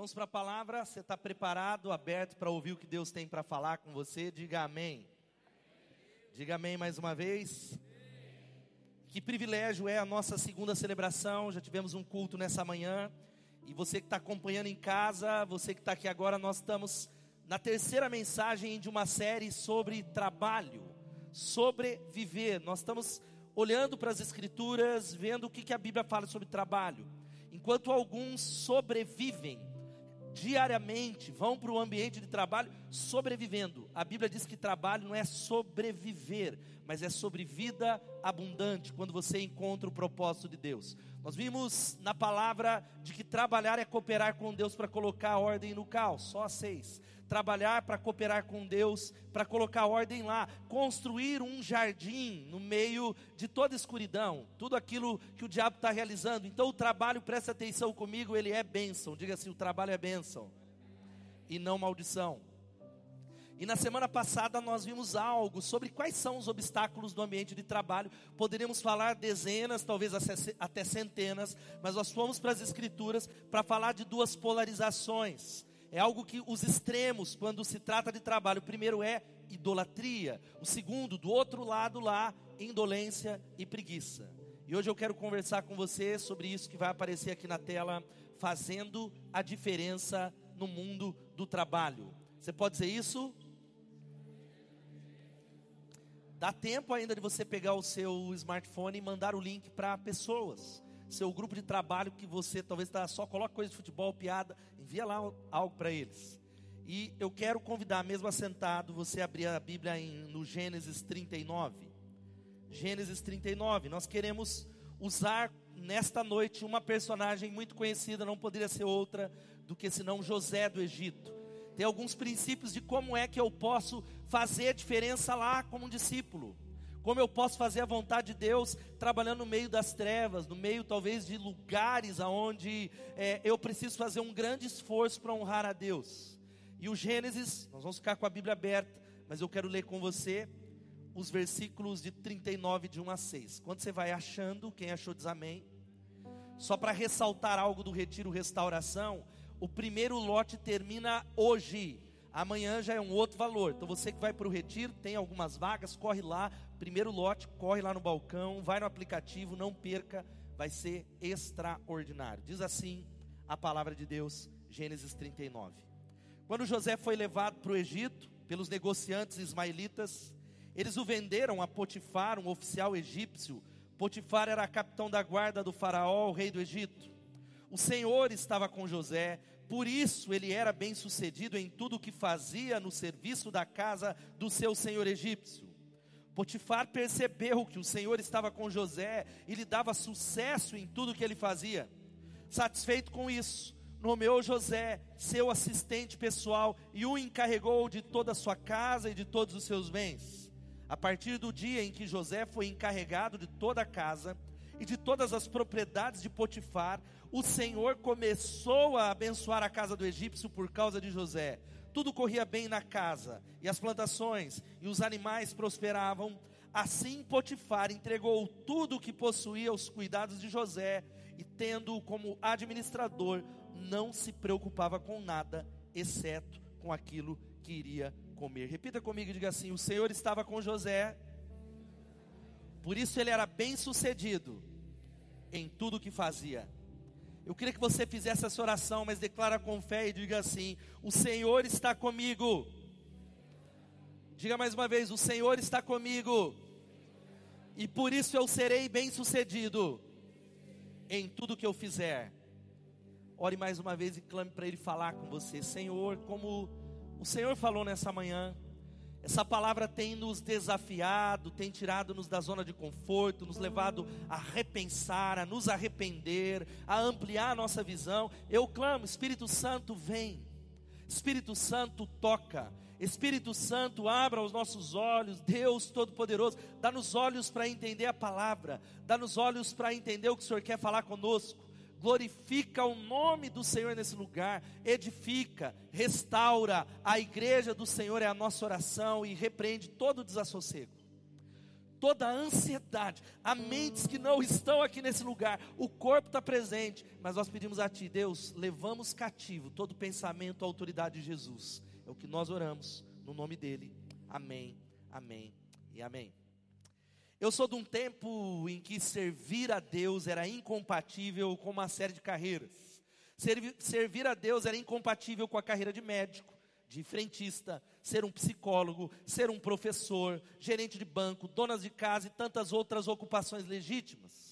Vamos para a palavra. Você está preparado, aberto para ouvir o que Deus tem para falar com você? Diga amém. Diga amém mais uma vez. Que privilégio é a nossa segunda celebração. Já tivemos um culto nessa manhã. E você que está acompanhando em casa, você que está aqui agora, nós estamos na terceira mensagem de uma série sobre trabalho, sobreviver. Nós estamos olhando para as Escrituras, vendo o que, que a Bíblia fala sobre trabalho. Enquanto alguns sobrevivem diariamente, vão para o ambiente de trabalho sobrevivendo. A Bíblia diz que trabalho não é sobreviver, mas é sobre vida abundante, quando você encontra o propósito de Deus. Nós vimos na palavra de que trabalhar é cooperar com Deus para colocar ordem no caos, só seis trabalhar para cooperar com Deus, para colocar ordem lá, construir um jardim no meio de toda escuridão, tudo aquilo que o diabo está realizando. Então o trabalho, presta atenção comigo, ele é bênção. Diga assim: o trabalho é bênção e não maldição. E na semana passada nós vimos algo sobre quais são os obstáculos do ambiente de trabalho. Poderíamos falar dezenas, talvez até centenas, mas nós fomos para as escrituras para falar de duas polarizações é algo que os extremos, quando se trata de trabalho, o primeiro é idolatria, o segundo, do outro lado lá, indolência e preguiça. E hoje eu quero conversar com você sobre isso que vai aparecer aqui na tela, fazendo a diferença no mundo do trabalho. Você pode dizer isso? Dá tempo ainda de você pegar o seu smartphone e mandar o link para pessoas seu grupo de trabalho que você talvez tá, só coloca coisa de futebol, piada, envia lá algo para eles. E eu quero convidar, mesmo assentado, você a abrir a Bíblia em, no Gênesis 39. Gênesis 39. Nós queremos usar nesta noite uma personagem muito conhecida, não poderia ser outra do que senão José do Egito. Tem alguns princípios de como é que eu posso fazer diferença lá como um discípulo. Como eu posso fazer a vontade de Deus trabalhando no meio das trevas, no meio talvez de lugares aonde é, eu preciso fazer um grande esforço para honrar a Deus. E o Gênesis, nós vamos ficar com a Bíblia aberta, mas eu quero ler com você os versículos de 39 de 1 a 6. Quando você vai achando, quem achou diz amém. Só para ressaltar algo do retiro restauração, o primeiro lote termina hoje. Amanhã já é um outro valor. Então você que vai para o retiro, tem algumas vagas, corre lá, primeiro lote, corre lá no balcão, vai no aplicativo, não perca, vai ser extraordinário. Diz assim a palavra de Deus, Gênesis 39. Quando José foi levado para o Egito pelos negociantes ismaelitas, eles o venderam a Potifar, um oficial egípcio. Potifar era capitão da guarda do faraó, o rei do Egito. O Senhor estava com José, por isso ele era bem sucedido em tudo o que fazia no serviço da casa do seu senhor egípcio. Potifar percebeu que o Senhor estava com José e lhe dava sucesso em tudo que ele fazia. Satisfeito com isso, nomeou José seu assistente pessoal e o encarregou de toda a sua casa e de todos os seus bens. A partir do dia em que José foi encarregado de toda a casa e de todas as propriedades de Potifar, o Senhor começou a abençoar a casa do egípcio por causa de José tudo corria bem na casa, e as plantações e os animais prosperavam. Assim Potifar entregou tudo o que possuía aos cuidados de José, e tendo-o como administrador, não se preocupava com nada, exceto com aquilo que iria comer. Repita comigo e diga assim: O Senhor estava com José, por isso ele era bem sucedido em tudo o que fazia. Eu queria que você fizesse essa oração, mas declara com fé e diga assim: O Senhor está comigo. Diga mais uma vez: O Senhor está comigo. E por isso eu serei bem-sucedido em tudo que eu fizer. Ore mais uma vez e clame para Ele falar com você, Senhor, como o Senhor falou nessa manhã. Essa palavra tem nos desafiado, tem tirado-nos da zona de conforto, nos levado a repensar, a nos arrepender, a ampliar a nossa visão. Eu clamo, Espírito Santo, vem. Espírito Santo, toca. Espírito Santo, abra os nossos olhos. Deus Todo-Poderoso, dá-nos olhos para entender a palavra, dá-nos olhos para entender o que o Senhor quer falar conosco glorifica o nome do Senhor nesse lugar, edifica, restaura, a igreja do Senhor é a nossa oração e repreende todo o desassossego. toda a ansiedade. Há mentes que não estão aqui nesse lugar, o corpo está presente, mas nós pedimos a Ti, Deus, levamos cativo todo pensamento à autoridade de Jesus. É o que nós oramos, no nome dEle. Amém, amém e amém. Eu sou de um tempo em que servir a Deus era incompatível com uma série de carreiras. Servir, servir a Deus era incompatível com a carreira de médico, de frentista, ser um psicólogo, ser um professor, gerente de banco, donas de casa e tantas outras ocupações legítimas.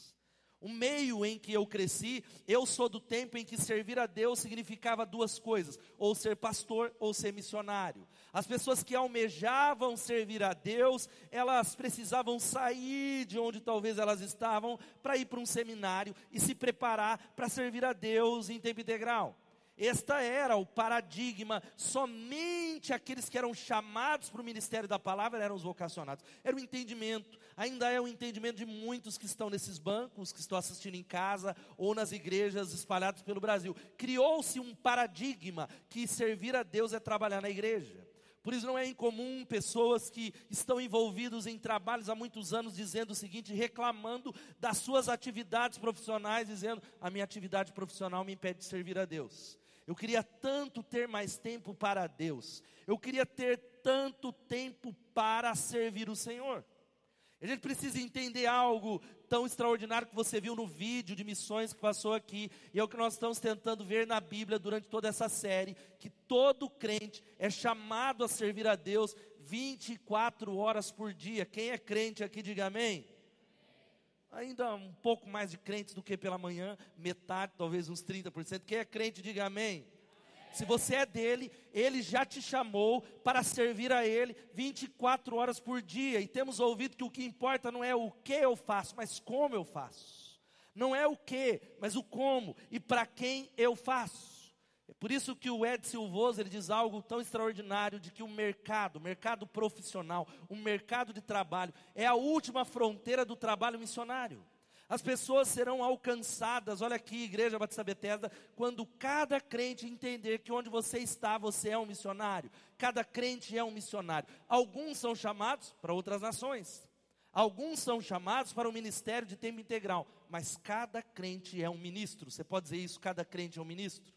O meio em que eu cresci, eu sou do tempo em que servir a Deus significava duas coisas: ou ser pastor ou ser missionário. As pessoas que almejavam servir a Deus, elas precisavam sair de onde talvez elas estavam para ir para um seminário e se preparar para servir a Deus em tempo integral. Esta era o paradigma, somente aqueles que eram chamados para o ministério da palavra eram os vocacionados. Era o entendimento, ainda é o entendimento de muitos que estão nesses bancos, que estão assistindo em casa ou nas igrejas espalhadas pelo Brasil. Criou-se um paradigma que servir a Deus é trabalhar na igreja. Por isso não é incomum pessoas que estão envolvidos em trabalhos há muitos anos dizendo o seguinte, reclamando das suas atividades profissionais, dizendo: "A minha atividade profissional me impede de servir a Deus". Eu queria tanto ter mais tempo para Deus. Eu queria ter tanto tempo para servir o Senhor. A gente precisa entender algo tão extraordinário que você viu no vídeo de missões que passou aqui, e é o que nós estamos tentando ver na Bíblia durante toda essa série, que todo crente é chamado a servir a Deus 24 horas por dia. Quem é crente aqui, diga amém ainda um pouco mais de crentes do que pela manhã, metade, talvez uns 30%. Quem é crente, diga amém. Se você é dele, ele já te chamou para servir a ele 24 horas por dia. E temos ouvido que o que importa não é o que eu faço, mas como eu faço. Não é o que, mas o como e para quem eu faço. É por isso que o Ed Silvoso ele diz algo tão extraordinário de que o mercado, o mercado profissional, o mercado de trabalho é a última fronteira do trabalho missionário. As pessoas serão alcançadas, olha aqui, Igreja Batista Bethesda, quando cada crente entender que onde você está, você é um missionário. Cada crente é um missionário. Alguns são chamados para outras nações. Alguns são chamados para o ministério de tempo integral, mas cada crente é um ministro. Você pode dizer isso, cada crente é um ministro?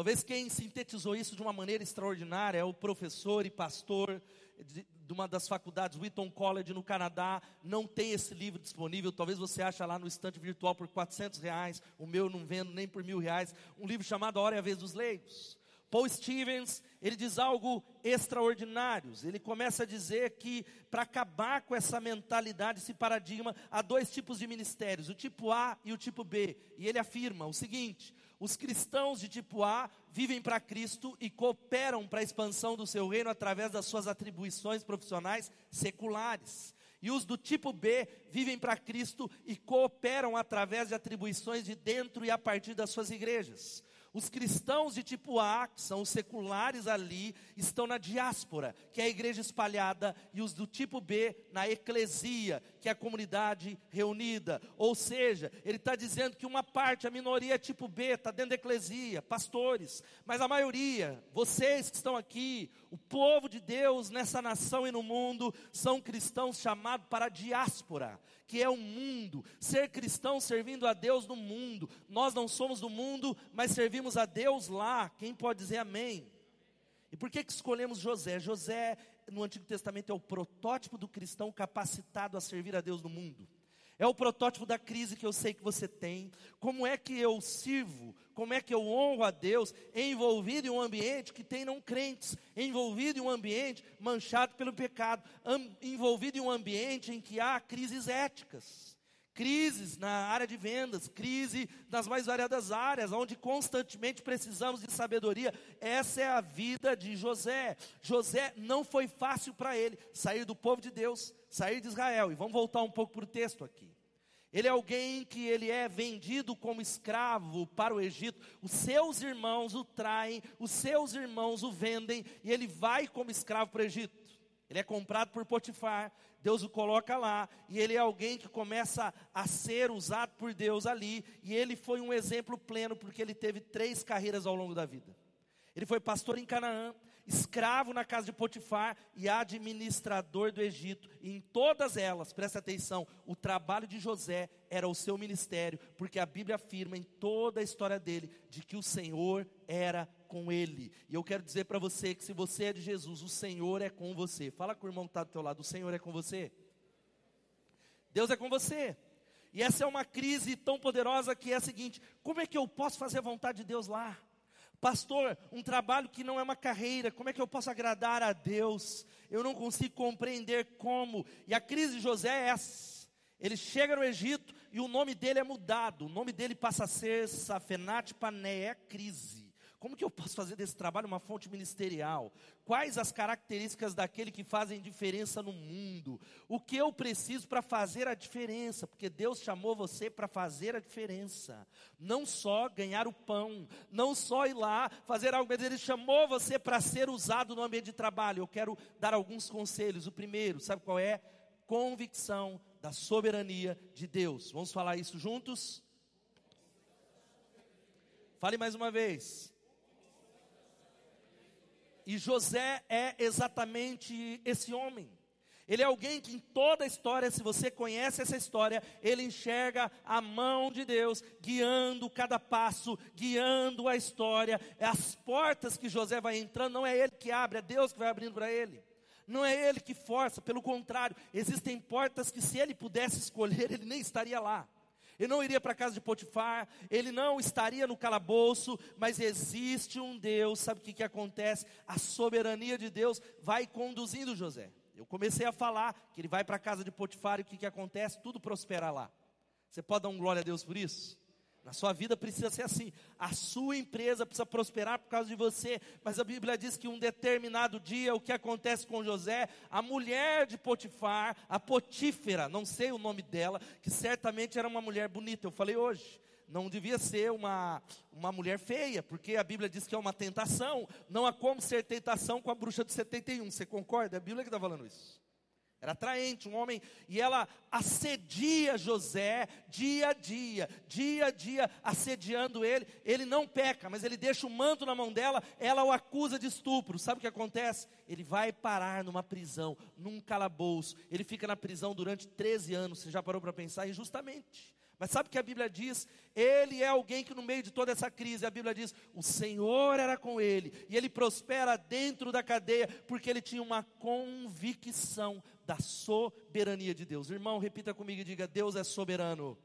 Talvez quem sintetizou isso de uma maneira extraordinária é o professor e pastor de, de, uma das faculdades, Wheaton College, no Canadá. Não tem esse livro disponível. Talvez você ache lá no estante virtual por 400 reais. O meu não vendo nem por mil reais. Um livro chamado A Hora e a Vez dos Leigos. Paul Stevens, ele diz algo extraordinário. Ele começa a dizer que para acabar com essa mentalidade, esse paradigma, há dois tipos de ministérios, o tipo A e o tipo B. E ele afirma o seguinte: os cristãos de tipo A vivem para Cristo e cooperam para a expansão do seu reino através das suas atribuições profissionais seculares. E os do tipo B vivem para Cristo e cooperam através de atribuições de dentro e a partir das suas igrejas. Os cristãos de tipo A, que são os seculares ali, estão na diáspora, que é a igreja espalhada, e os do tipo B na eclesia, que é a comunidade reunida. Ou seja, ele está dizendo que uma parte, a minoria tipo B, está dentro da eclesia, pastores, mas a maioria, vocês que estão aqui, o povo de Deus nessa nação e no mundo, são cristãos chamados para a diáspora que é o mundo, ser cristão servindo a Deus no mundo. Nós não somos do mundo, mas servimos a Deus lá. Quem pode dizer amém? E por que, que escolhemos José? José, no Antigo Testamento, é o protótipo do cristão capacitado a servir a Deus no mundo. É o protótipo da crise que eu sei que você tem. Como é que eu sirvo? Como é que eu honro a Deus envolvido em um ambiente que tem não crentes, envolvido em um ambiente manchado pelo pecado, envolvido em um ambiente em que há crises éticas, crises na área de vendas, crise nas mais variadas áreas, onde constantemente precisamos de sabedoria. Essa é a vida de José. José não foi fácil para ele sair do povo de Deus, sair de Israel. E vamos voltar um pouco para o texto aqui. Ele é alguém que ele é vendido como escravo para o Egito. Os seus irmãos o traem, os seus irmãos o vendem e ele vai como escravo para o Egito. Ele é comprado por Potifar, Deus o coloca lá, e ele é alguém que começa a ser usado por Deus ali, e ele foi um exemplo pleno, porque ele teve três carreiras ao longo da vida. Ele foi pastor em Canaã, escravo na casa de Potifar e administrador do Egito. E em todas elas, presta atenção, o trabalho de José era o seu ministério, porque a Bíblia afirma em toda a história dele de que o Senhor era com ele. E eu quero dizer para você que se você é de Jesus, o Senhor é com você. Fala com o irmão que está do teu lado, o Senhor é com você. Deus é com você. E essa é uma crise tão poderosa que é a seguinte: como é que eu posso fazer a vontade de Deus lá? Pastor, um trabalho que não é uma carreira, como é que eu posso agradar a Deus? Eu não consigo compreender como. E a crise de José é essa. Ele chega no Egito e o nome dele é mudado. O nome dele passa a ser Safenat Pané, é crise. Como que eu posso fazer desse trabalho uma fonte ministerial? Quais as características daquele que fazem diferença no mundo? O que eu preciso para fazer a diferença? Porque Deus chamou você para fazer a diferença. Não só ganhar o pão, não só ir lá fazer algo, mas Ele chamou você para ser usado no ambiente de trabalho. Eu quero dar alguns conselhos. O primeiro, sabe qual é? Convicção da soberania de Deus. Vamos falar isso juntos? Fale mais uma vez. E José é exatamente esse homem. Ele é alguém que em toda a história, se você conhece essa história, ele enxerga a mão de Deus guiando cada passo, guiando a história. As portas que José vai entrando, não é ele que abre, é Deus que vai abrindo para ele. Não é ele que força, pelo contrário, existem portas que se ele pudesse escolher, ele nem estaria lá ele não iria para a casa de Potifar, ele não estaria no calabouço, mas existe um Deus, sabe o que, que acontece? A soberania de Deus vai conduzindo José. Eu comecei a falar que ele vai para a casa de Potifar e o que, que acontece? Tudo prospera lá. Você pode dar um glória a Deus por isso? Na sua vida precisa ser assim. A sua empresa precisa prosperar por causa de você. Mas a Bíblia diz que um determinado dia, o que acontece com José, a mulher de Potifar, a Potífera, não sei o nome dela, que certamente era uma mulher bonita. Eu falei hoje. Não devia ser uma, uma mulher feia, porque a Bíblia diz que é uma tentação. Não há como ser tentação com a bruxa de 71. Você concorda? É a Bíblia que está falando isso. Era atraente, um homem, e ela assedia José dia a dia, dia a dia, assediando ele. Ele não peca, mas ele deixa o manto na mão dela, ela o acusa de estupro. Sabe o que acontece? Ele vai parar numa prisão, num calabouço. Ele fica na prisão durante 13 anos. Você já parou para pensar injustamente? Mas sabe o que a Bíblia diz? Ele é alguém que no meio de toda essa crise, a Bíblia diz, o Senhor era com ele, e ele prospera dentro da cadeia, porque ele tinha uma convicção da soberania de Deus. Irmão, repita comigo e diga: Deus é soberano.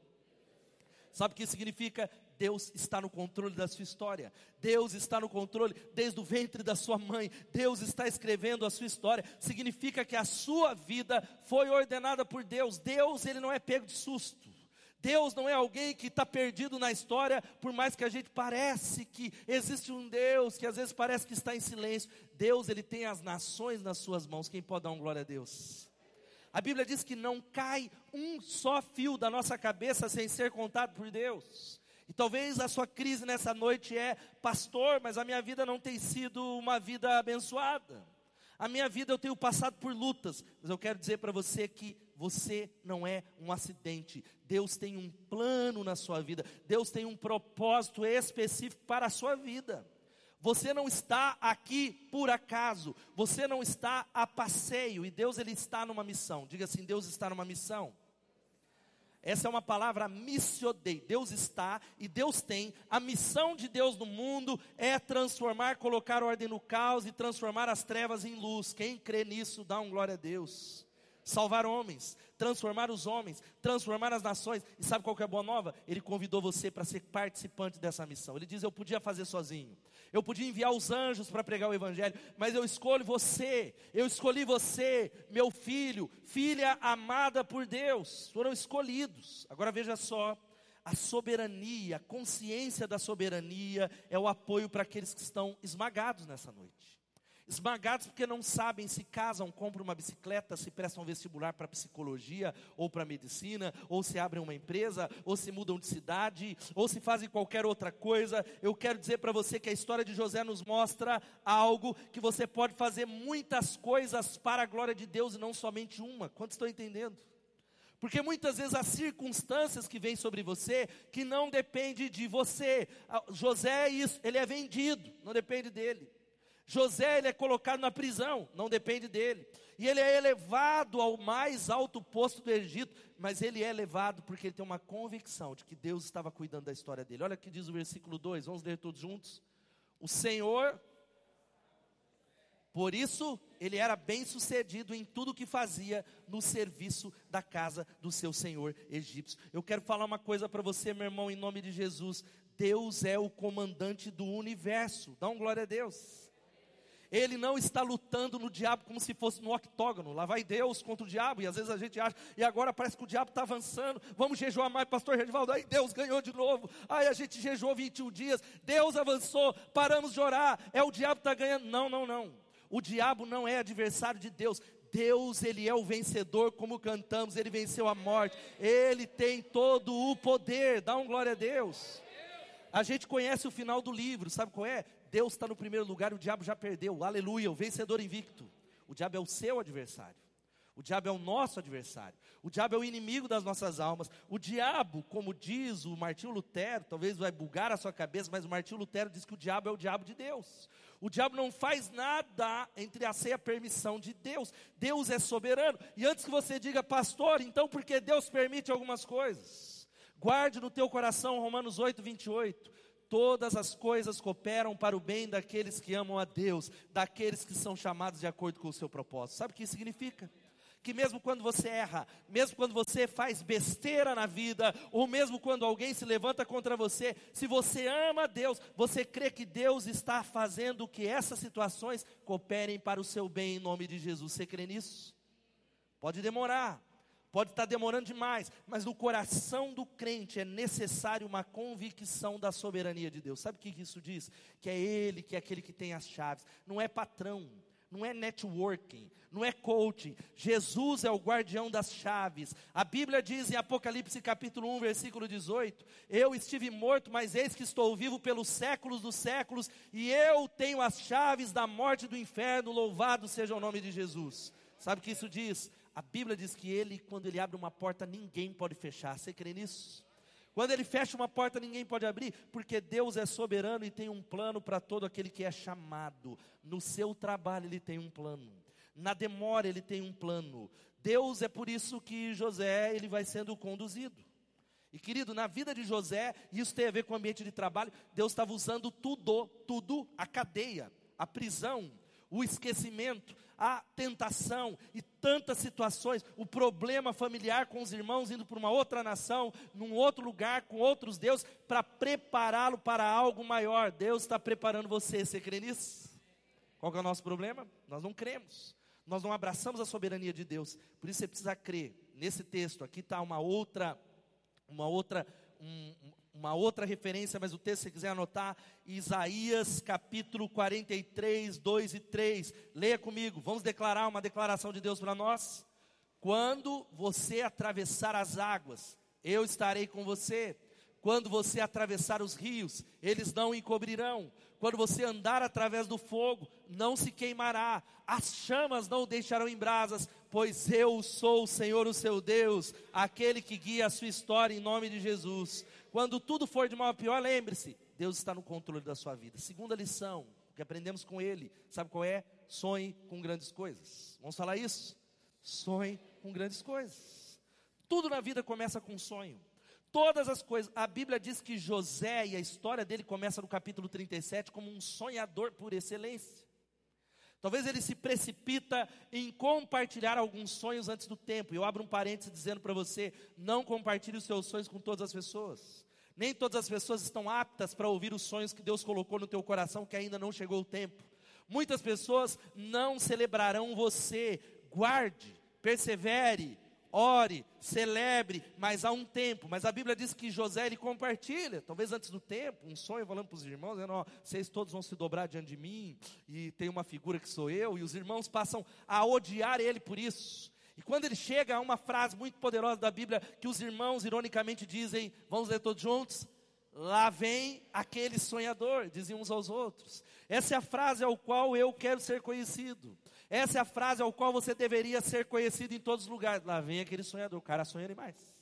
Sabe o que significa? Deus está no controle da sua história. Deus está no controle desde o ventre da sua mãe. Deus está escrevendo a sua história. Significa que a sua vida foi ordenada por Deus. Deus, ele não é pego de susto. Deus não é alguém que está perdido na história, por mais que a gente parece que existe um Deus, que às vezes parece que está em silêncio. Deus, ele tem as nações nas suas mãos. Quem pode dar um glória a Deus? A Bíblia diz que não cai um só fio da nossa cabeça sem ser contado por Deus. E talvez a sua crise nessa noite é, pastor, mas a minha vida não tem sido uma vida abençoada. A minha vida eu tenho passado por lutas, mas eu quero dizer para você que você não é um acidente. Deus tem um plano na sua vida. Deus tem um propósito específico para a sua vida. Você não está aqui por acaso. Você não está a passeio. E Deus ele está numa missão. Diga assim: Deus está numa missão. Essa é uma palavra missiodei. Deus está e Deus tem. A missão de Deus no mundo é transformar, colocar ordem no caos e transformar as trevas em luz. Quem crê nisso, dá um glória a Deus salvar homens, transformar os homens, transformar as nações. E sabe qual que é a boa nova? Ele convidou você para ser participante dessa missão. Ele diz: Eu podia fazer sozinho, eu podia enviar os anjos para pregar o Evangelho, mas eu escolho você, eu escolhi você, meu filho, filha amada por Deus, foram escolhidos. Agora veja só. A soberania, a consciência da soberania é o apoio para aqueles que estão esmagados nessa noite. Esmagados porque não sabem se casam, compram uma bicicleta, se prestam vestibular para psicologia ou para medicina, ou se abrem uma empresa, ou se mudam de cidade, ou se fazem qualquer outra coisa. Eu quero dizer para você que a história de José nos mostra algo que você pode fazer muitas coisas para a glória de Deus e não somente uma. Quantos estão entendendo? Porque muitas vezes as circunstâncias que vêm sobre você, que não depende de você. Ah, José é isso, ele é vendido, não depende dele. José ele é colocado na prisão, não depende dele. E ele é elevado ao mais alto posto do Egito, mas ele é elevado porque ele tem uma convicção de que Deus estava cuidando da história dele. Olha o que diz o versículo 2, vamos ler todos juntos. O Senhor por isso, ele era bem sucedido em tudo que fazia no serviço da casa do seu senhor egípcio. Eu quero falar uma coisa para você, meu irmão, em nome de Jesus. Deus é o comandante do universo. Dá um glória a Deus. Ele não está lutando no diabo como se fosse no octógono. Lá vai Deus contra o diabo. E às vezes a gente acha, e agora parece que o diabo está avançando. Vamos jejuar mais, pastor Redivaldo. Aí Deus ganhou de novo. Aí a gente jejuou 21 dias. Deus avançou, paramos de orar. É o diabo que está ganhando. Não, não, não. O diabo não é adversário de Deus. Deus, ele é o vencedor, como cantamos, ele venceu a morte. Ele tem todo o poder. Dá um glória a Deus. A gente conhece o final do livro, sabe qual é? Deus está no primeiro lugar e o diabo já perdeu. Aleluia, o vencedor invicto. O diabo é o seu adversário. O diabo é o nosso adversário. O diabo é o inimigo das nossas almas. O diabo, como diz o Martinho Lutero, talvez vai bugar a sua cabeça, mas o Martinho Lutero diz que o diabo é o diabo de Deus. O diabo não faz nada entre a ser a permissão de Deus. Deus é soberano. E antes que você diga, pastor, então por que Deus permite algumas coisas? Guarde no teu coração Romanos 8, 28. Todas as coisas cooperam para o bem daqueles que amam a Deus, daqueles que são chamados de acordo com o seu propósito. Sabe o que isso significa? que mesmo quando você erra, mesmo quando você faz besteira na vida, ou mesmo quando alguém se levanta contra você, se você ama Deus, você crê que Deus está fazendo que essas situações cooperem para o seu bem em nome de Jesus. Você crê nisso? Pode demorar, pode estar demorando demais, mas no coração do crente é necessário uma convicção da soberania de Deus. Sabe o que isso diz? Que é Ele que é aquele que tem as chaves, não é patrão não é networking, não é coaching. Jesus é o guardião das chaves. A Bíblia diz em Apocalipse capítulo 1, versículo 18: Eu estive morto, mas eis que estou vivo pelos séculos dos séculos, e eu tenho as chaves da morte e do inferno. Louvado seja o nome de Jesus. Sabe o que isso diz? A Bíblia diz que ele, quando ele abre uma porta, ninguém pode fechar. Você crê nisso? Quando ele fecha uma porta, ninguém pode abrir, porque Deus é soberano e tem um plano para todo aquele que é chamado. No seu trabalho, ele tem um plano. Na demora, ele tem um plano. Deus é por isso que José, ele vai sendo conduzido. E querido, na vida de José, isso tem a ver com o ambiente de trabalho, Deus estava usando tudo, tudo, a cadeia, a prisão, o esquecimento, a tentação e tantas situações, o problema familiar com os irmãos indo para uma outra nação, num outro lugar, com outros deuses, para prepará-lo para algo maior. Deus está preparando você, você crê nisso? Qual é o nosso problema? Nós não cremos, nós não abraçamos a soberania de Deus, por isso você precisa crer. Nesse texto, aqui está uma outra, uma outra, um, uma outra referência, mas o texto, se quiser anotar, Isaías capítulo 43, 2 e 3. Leia comigo, vamos declarar uma declaração de Deus para nós. Quando você atravessar as águas, eu estarei com você. Quando você atravessar os rios, eles não encobrirão. Quando você andar através do fogo, não se queimará. As chamas não o deixarão em brasas, pois eu sou o Senhor, o seu Deus, aquele que guia a sua história em nome de Jesus. Quando tudo for de mal a pior, lembre-se, Deus está no controle da sua vida. Segunda lição que aprendemos com ele, sabe qual é? Sonhe com grandes coisas. Vamos falar isso? Sonhe com grandes coisas. Tudo na vida começa com um sonho. Todas as coisas. A Bíblia diz que José e a história dele começa no capítulo 37 como um sonhador por excelência. Talvez ele se precipita em compartilhar alguns sonhos antes do tempo. Eu abro um parênteses dizendo para você: não compartilhe os seus sonhos com todas as pessoas. Nem todas as pessoas estão aptas para ouvir os sonhos que Deus colocou no teu coração, que ainda não chegou o tempo. Muitas pessoas não celebrarão você. Guarde, persevere, ore, celebre, mas há um tempo. Mas a Bíblia diz que José ele compartilha, talvez antes do tempo, um sonho falando para os irmãos, dizendo, ó, vocês todos vão se dobrar diante de mim, e tem uma figura que sou eu, e os irmãos passam a odiar ele por isso. E quando ele chega a uma frase muito poderosa da Bíblia, que os irmãos ironicamente dizem, vamos ler todos juntos? Lá vem aquele sonhador, diziam uns aos outros. Essa é a frase ao qual eu quero ser conhecido. Essa é a frase ao qual você deveria ser conhecido em todos os lugares. Lá vem aquele sonhador, o cara sonha demais.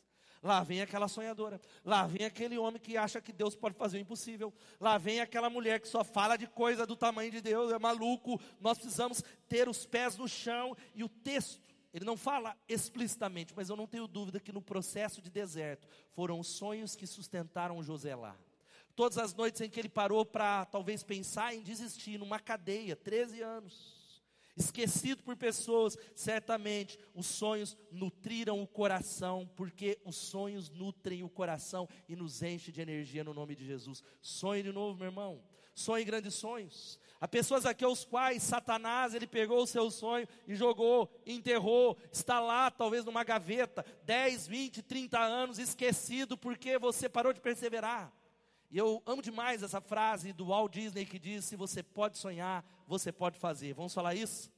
Lá vem aquela sonhadora. Lá vem aquele homem que acha que Deus pode fazer o impossível. Lá vem aquela mulher que só fala de coisa do tamanho de Deus, é maluco. Nós precisamos ter os pés no chão. E o texto, ele não fala explicitamente, mas eu não tenho dúvida que no processo de deserto foram os sonhos que sustentaram José lá. Todas as noites em que ele parou para talvez pensar em desistir, numa cadeia, 13 anos esquecido por pessoas, certamente os sonhos nutriram o coração, porque os sonhos nutrem o coração e nos enche de energia no nome de Jesus. Sonhe de novo, meu irmão. Sonhe grandes sonhos. Há pessoas aqui aos quais Satanás, ele pegou o seu sonho e jogou, enterrou, está lá talvez numa gaveta, 10, 20, 30 anos, esquecido porque você parou de perseverar. E eu amo demais essa frase do Walt Disney que diz: se você pode sonhar, você pode fazer. Vamos falar isso?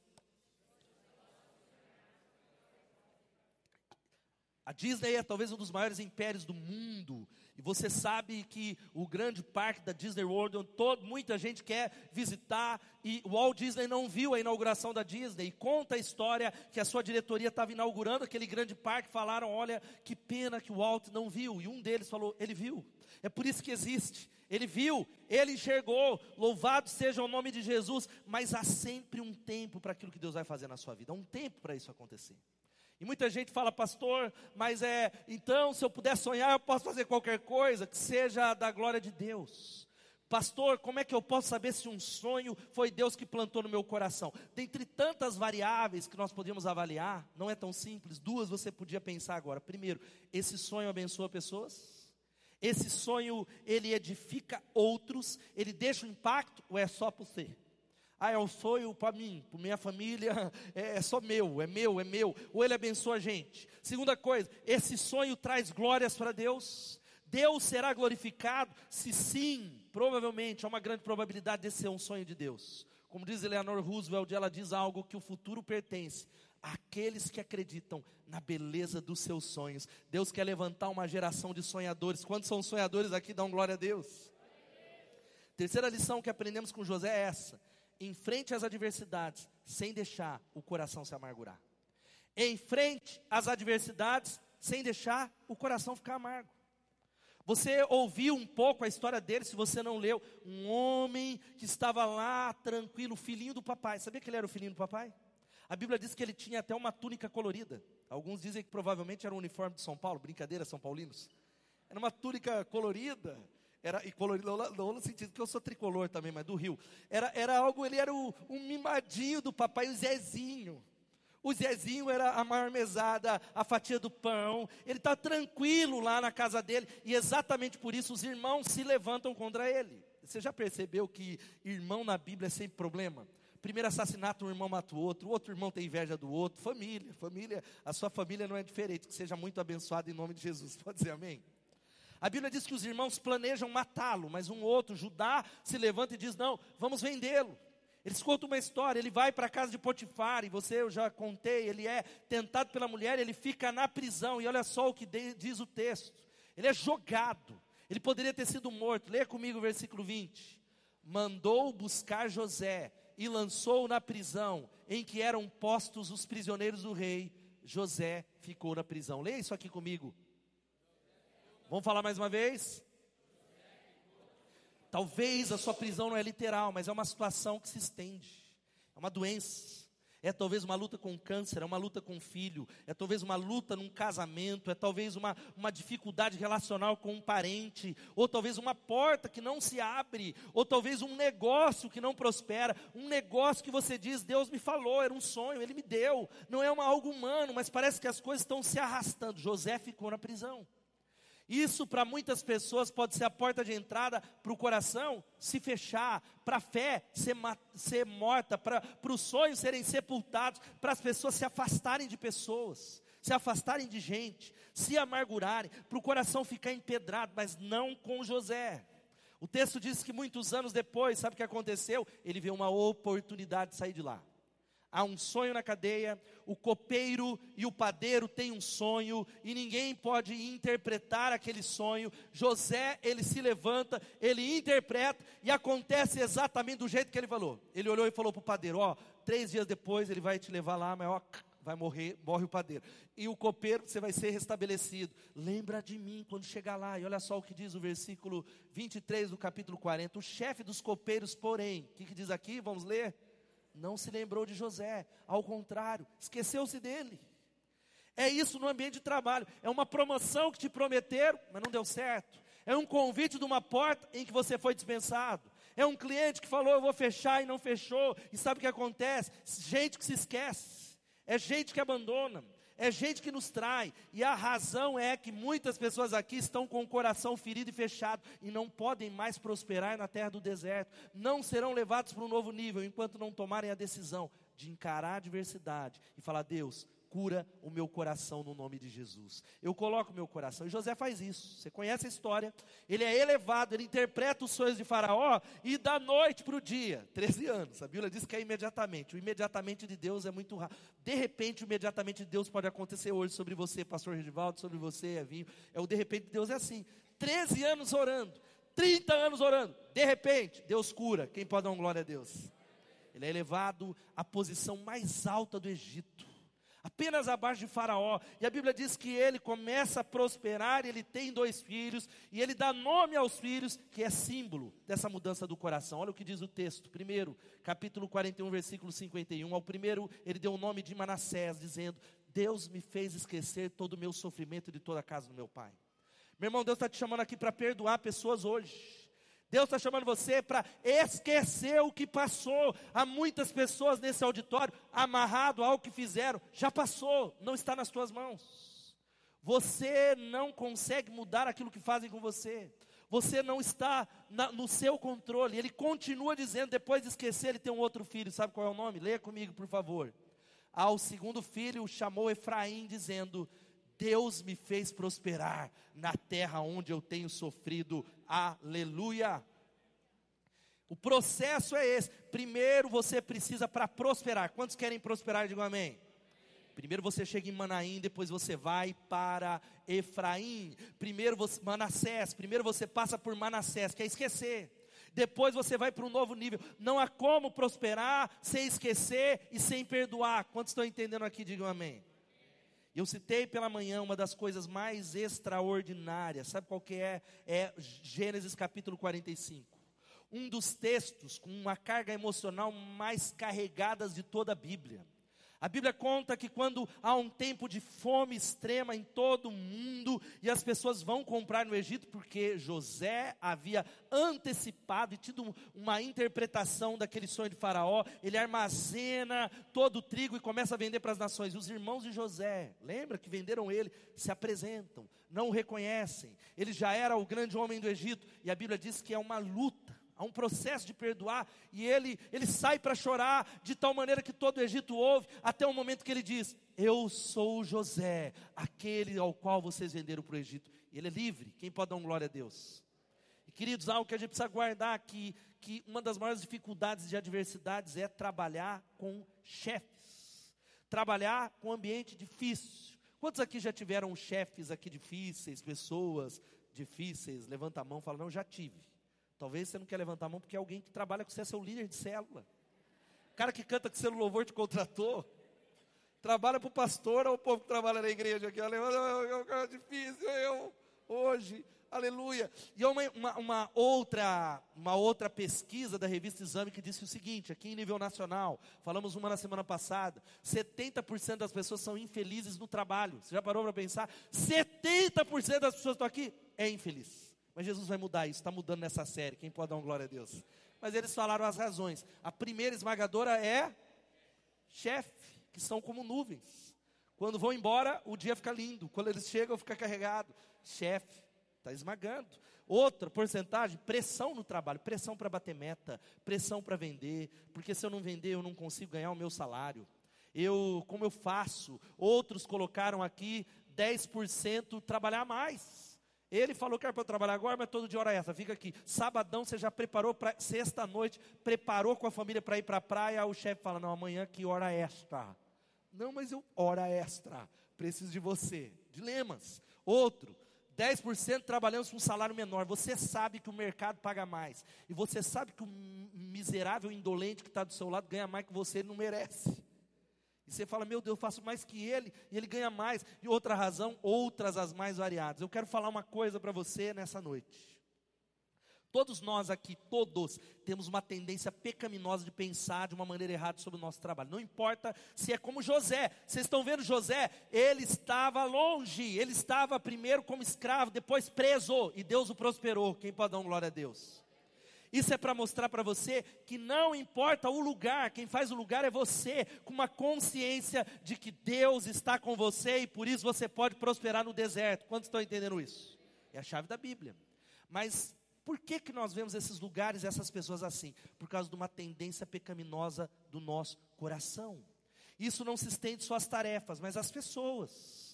A Disney é talvez um dos maiores impérios do mundo. E você sabe que o grande parque da Disney World, onde todo, muita gente quer visitar, e o Walt Disney não viu a inauguração da Disney. E conta a história que a sua diretoria estava inaugurando aquele grande parque. Falaram: olha, que pena que o Walt não viu. E um deles falou: ele viu. É por isso que existe. Ele viu, ele enxergou, louvado seja o nome de Jesus, mas há sempre um tempo para aquilo que Deus vai fazer na sua vida, há um tempo para isso acontecer. E muita gente fala, pastor, mas é, então se eu puder sonhar, eu posso fazer qualquer coisa que seja da glória de Deus. Pastor, como é que eu posso saber se um sonho foi Deus que plantou no meu coração? Dentre tantas variáveis que nós podíamos avaliar, não é tão simples, duas você podia pensar agora. Primeiro, esse sonho abençoa pessoas? Esse sonho, ele edifica outros, ele deixa um impacto ou é só por você? Ah, é um sonho para mim, para minha família, é, é, só meu, é meu, é meu. Ou ele abençoa a gente. Segunda coisa, esse sonho traz glórias para Deus. Deus será glorificado? Se sim, provavelmente, há uma grande probabilidade de ser um sonho de Deus. Como diz Eleanor Roosevelt, ela diz algo que o futuro pertence àqueles que acreditam na beleza dos seus sonhos. Deus quer levantar uma geração de sonhadores. Quantos são sonhadores aqui? Dão glória a Deus. Terceira lição que aprendemos com José é essa enfrente as adversidades sem deixar o coração se amargurar. Enfrente as adversidades sem deixar o coração ficar amargo. Você ouviu um pouco a história dele, se você não leu, um homem que estava lá tranquilo, filhinho do papai. Sabia que ele era o filhinho do papai? A Bíblia diz que ele tinha até uma túnica colorida. Alguns dizem que provavelmente era o uniforme de São Paulo, brincadeira, São Paulinos. Era uma túnica colorida. Era, e colorido, não, no sentido que eu sou tricolor também, mas do Rio. Era, era algo, ele era o, um mimadinho do papai, o Zezinho. O Zezinho era a maior mesada, a fatia do pão. Ele está tranquilo lá na casa dele. E exatamente por isso os irmãos se levantam contra ele. Você já percebeu que irmão na Bíblia é sempre problema? Primeiro assassinato, um irmão mata o outro, outro irmão tem inveja do outro. Família, família, a sua família não é diferente. Que seja muito abençoado em nome de Jesus. Pode dizer amém? A Bíblia diz que os irmãos planejam matá-lo, mas um outro, Judá, se levanta e diz: Não, vamos vendê-lo. Eles contam uma história, ele vai para a casa de Potifar, e você, eu já contei, ele é tentado pela mulher, ele fica na prisão, e olha só o que diz o texto: ele é jogado, ele poderia ter sido morto. Leia comigo o versículo 20: Mandou buscar José e lançou na prisão em que eram postos os prisioneiros do rei. José ficou na prisão. Leia isso aqui comigo. Vamos falar mais uma vez? Talvez a sua prisão não é literal, mas é uma situação que se estende. É uma doença. É talvez uma luta com câncer, é uma luta com filho, é talvez uma luta num casamento, é talvez uma, uma dificuldade relacional com um parente, ou talvez uma porta que não se abre, ou talvez um negócio que não prospera, um negócio que você diz, Deus me falou, era um sonho, Ele me deu, não é uma, algo humano, mas parece que as coisas estão se arrastando. José ficou na prisão. Isso para muitas pessoas pode ser a porta de entrada para o coração se fechar, para a fé ser, ser morta, para os sonhos serem sepultados, para as pessoas se afastarem de pessoas, se afastarem de gente, se amargurarem, para o coração ficar empedrado, mas não com José. O texto diz que muitos anos depois, sabe o que aconteceu? Ele viu uma oportunidade de sair de lá. Há um sonho na cadeia, o copeiro e o padeiro têm um sonho e ninguém pode interpretar aquele sonho. José, ele se levanta, ele interpreta e acontece exatamente do jeito que ele falou. Ele olhou e falou para o padeiro: Ó, três dias depois ele vai te levar lá, mas ó, vai morrer, morre o padeiro. E o copeiro, você vai ser restabelecido. Lembra de mim quando chegar lá. E olha só o que diz o versículo 23 do capítulo 40. O chefe dos copeiros, porém, o que, que diz aqui? Vamos ler? Não se lembrou de José, ao contrário, esqueceu-se dele. É isso no ambiente de trabalho. É uma promoção que te prometeram, mas não deu certo. É um convite de uma porta em que você foi dispensado. É um cliente que falou, eu vou fechar e não fechou. E sabe o que acontece? Gente que se esquece é gente que abandona, é gente que nos trai, e a razão é que muitas pessoas aqui estão com o coração ferido e fechado e não podem mais prosperar na terra do deserto, não serão levados para um novo nível enquanto não tomarem a decisão de encarar a adversidade e falar: Deus, cura o meu coração no nome de Jesus. Eu coloco o meu coração. E José faz isso. Você conhece a história? Ele é elevado, ele interpreta os sonhos de Faraó e da noite para o dia. 13 anos. A Bíblia diz que é imediatamente. O imediatamente de Deus é muito raro. De repente, o imediatamente de Deus pode acontecer hoje sobre você, pastor Regivaldo, sobre você, Evinho. É o de repente de Deus é assim. 13 anos orando. 30 anos orando. De repente, Deus cura. Quem pode dar uma glória a Deus? Ele é elevado à posição mais alta do Egito apenas abaixo de Faraó. E a Bíblia diz que ele começa a prosperar, ele tem dois filhos, e ele dá nome aos filhos, que é símbolo dessa mudança do coração. Olha o que diz o texto. Primeiro, capítulo 41, versículo 51. Ao primeiro, ele deu o nome de Manassés, dizendo: Deus me fez esquecer todo o meu sofrimento de toda a casa do meu pai. Meu irmão, Deus está te chamando aqui para perdoar pessoas hoje. Deus está chamando você para esquecer o que passou. Há muitas pessoas nesse auditório amarrado ao que fizeram. Já passou, não está nas tuas mãos. Você não consegue mudar aquilo que fazem com você. Você não está na, no seu controle. Ele continua dizendo, depois de esquecer, ele tem um outro filho. Sabe qual é o nome? Leia comigo, por favor. Ao segundo filho chamou Efraim, dizendo: Deus me fez prosperar na terra onde eu tenho sofrido. Aleluia. O processo é esse. Primeiro você precisa para prosperar. Quantos querem prosperar? Digam amém. Primeiro você chega em Manaim, depois você vai para Efraim. Primeiro você, Manassés, primeiro você passa por Manassés, quer esquecer. Depois você vai para um novo nível. Não há como prosperar sem esquecer e sem perdoar. Quantos estão entendendo aqui? Digam amém. Eu citei pela manhã uma das coisas mais extraordinárias, sabe qual que é? É Gênesis capítulo 45. Um dos textos com uma carga emocional mais carregadas de toda a Bíblia. A Bíblia conta que quando há um tempo de fome extrema em todo o mundo e as pessoas vão comprar no Egito porque José havia antecipado e tido uma interpretação daquele sonho de Faraó, ele armazena todo o trigo e começa a vender para as nações. Os irmãos de José, lembra que venderam ele, se apresentam, não o reconhecem. Ele já era o grande homem do Egito e a Bíblia diz que é uma luta há um processo de perdoar, e ele, ele sai para chorar, de tal maneira que todo o Egito ouve, até o momento que ele diz: Eu sou José, aquele ao qual vocês venderam para o Egito. E ele é livre, quem pode dar glória a Deus? E queridos, algo que a gente precisa guardar aqui, que uma das maiores dificuldades de adversidades é trabalhar com chefes, trabalhar com ambiente difícil. Quantos aqui já tiveram chefes aqui difíceis, pessoas difíceis? Levanta a mão, fala, não, já tive. Talvez você não quer levantar a mão porque é alguém que trabalha com você, é seu líder de célula. O cara que canta com seu louvor te contratou. Trabalha para o pastor ou o povo que trabalha na igreja aqui. É difícil, eu hoje, aleluia. E uma, uma, uma, outra, uma outra pesquisa da revista Exame que disse o seguinte, aqui em nível nacional, falamos uma na semana passada, 70% das pessoas são infelizes no trabalho. Você já parou para pensar? 70% das pessoas que estão aqui é infeliz. Mas Jesus vai mudar isso, está mudando nessa série. Quem pode dar uma glória a Deus? Mas eles falaram as razões. A primeira esmagadora é chefe, que são como nuvens. Quando vão embora, o dia fica lindo. Quando eles chegam, fica carregado. Chefe, está esmagando. Outra porcentagem, pressão no trabalho, pressão para bater meta, pressão para vender, porque se eu não vender, eu não consigo ganhar o meu salário. Eu, como eu faço? Outros colocaram aqui 10% trabalhar mais. Ele falou que era para eu trabalhar agora, mas todo dia hora extra. Fica aqui. Sabadão você já preparou para sexta-noite, preparou com a família para ir para a praia. O chefe fala: Não, amanhã que hora extra? Não, mas eu, hora extra. Preciso de você. Dilemas. Outro, 10% trabalhamos com um salário menor. Você sabe que o mercado paga mais. E você sabe que o miserável indolente que está do seu lado ganha mais que você, ele não merece. E você fala, meu Deus, eu faço mais que ele, e ele ganha mais. E outra razão, outras as mais variadas. Eu quero falar uma coisa para você nessa noite. Todos nós aqui, todos, temos uma tendência pecaminosa de pensar de uma maneira errada sobre o nosso trabalho. Não importa se é como José. Vocês estão vendo José? Ele estava longe. Ele estava primeiro como escravo, depois preso. E Deus o prosperou. Quem pode dar glória a Deus? Isso é para mostrar para você que não importa o lugar, quem faz o lugar é você, com uma consciência de que Deus está com você e por isso você pode prosperar no deserto. Quantos estão entendendo isso? É a chave da Bíblia. Mas por que, que nós vemos esses lugares, essas pessoas assim? Por causa de uma tendência pecaminosa do nosso coração. Isso não se estende só às tarefas, mas às pessoas.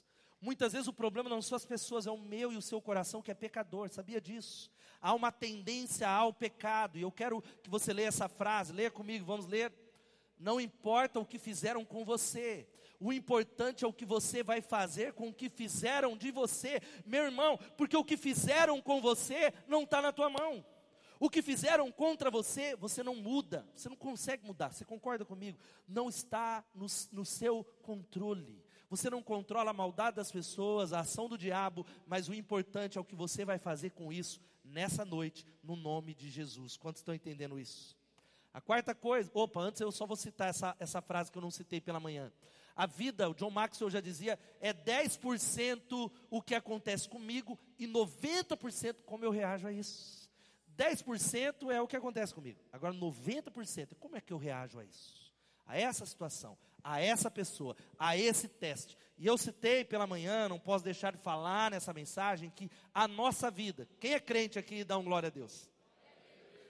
Muitas vezes o problema não são as pessoas, é o meu e o seu coração que é pecador, sabia disso? Há uma tendência ao pecado, e eu quero que você leia essa frase, leia comigo, vamos ler. Não importa o que fizeram com você, o importante é o que você vai fazer com o que fizeram de você, meu irmão, porque o que fizeram com você não está na tua mão. O que fizeram contra você, você não muda, você não consegue mudar, você concorda comigo? Não está no, no seu controle. Você não controla a maldade das pessoas, a ação do diabo, mas o importante é o que você vai fazer com isso nessa noite, no nome de Jesus. Quantos estão entendendo isso? A quarta coisa, opa, antes eu só vou citar essa, essa frase que eu não citei pela manhã. A vida, o John Maxwell já dizia, é 10% o que acontece comigo e 90% como eu reajo a isso. 10% é o que acontece comigo. Agora 90% como é que eu reajo a isso? A essa situação, a essa pessoa, a esse teste. E eu citei pela manhã, não posso deixar de falar nessa mensagem que a nossa vida, quem é crente aqui dá um glória a Deus?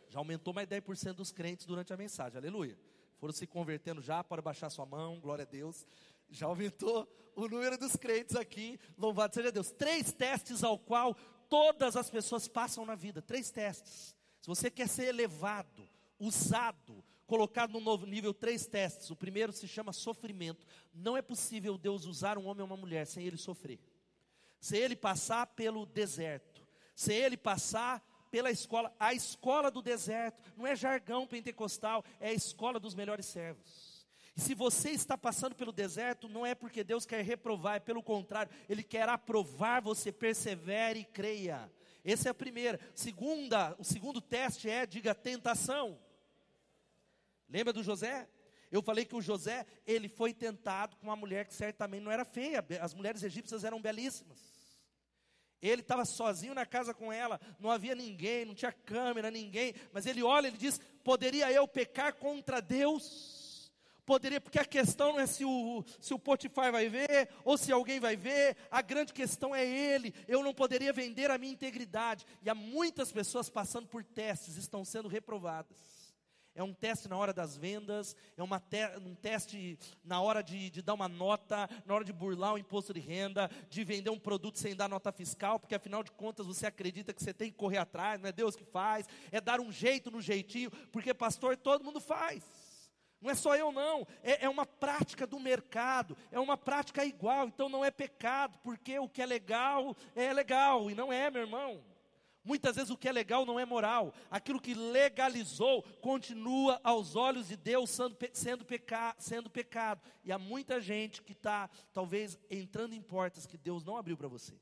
Já aumentou mais 10% dos crentes durante a mensagem, aleluia foram se convertendo já, para baixar sua mão, glória a Deus. Já aumentou o número dos crentes aqui, louvado seja Deus. Três testes ao qual todas as pessoas passam na vida, três testes. Se você quer ser elevado, usado, colocado no novo nível, três testes. O primeiro se chama sofrimento. Não é possível Deus usar um homem ou uma mulher sem ele sofrer. Sem ele passar pelo deserto, sem ele passar pela escola, a escola do deserto, não é jargão pentecostal, é a escola dos melhores servos. E se você está passando pelo deserto, não é porque Deus quer reprovar, é pelo contrário, Ele quer aprovar você, persevere e creia. Essa é a primeira. Segunda, o segundo teste é, diga, tentação. Lembra do José? Eu falei que o José, ele foi tentado com uma mulher que certamente não era feia. As mulheres egípcias eram belíssimas. Ele estava sozinho na casa com ela, não havia ninguém, não tinha câmera, ninguém, mas ele olha, ele diz: poderia eu pecar contra Deus? Poderia, porque a questão não é se o, se o Potifar vai ver, ou se alguém vai ver, a grande questão é ele. Eu não poderia vender a minha integridade. E há muitas pessoas passando por testes, estão sendo reprovadas é um teste na hora das vendas, é te, um teste na hora de, de, dar uma nota, na hora de burlar o imposto de renda, de vender um produto sem dar nota fiscal, porque afinal de contas você acredita que você tem que correr atrás, não é Deus que faz, é dar um jeito no jeitinho, porque pastor todo mundo faz. Não é só eu, não, é, é uma prática do mercado, é uma prática igual, então não é pecado, porque o que é legal é legal, e não é, meu irmão. Muitas vezes o que é legal não é moral. Aquilo que legalizou continua aos olhos de Deus sendo, sendo, peca, sendo pecado. E há muita gente que está, talvez, entrando em portas que Deus não abriu para você.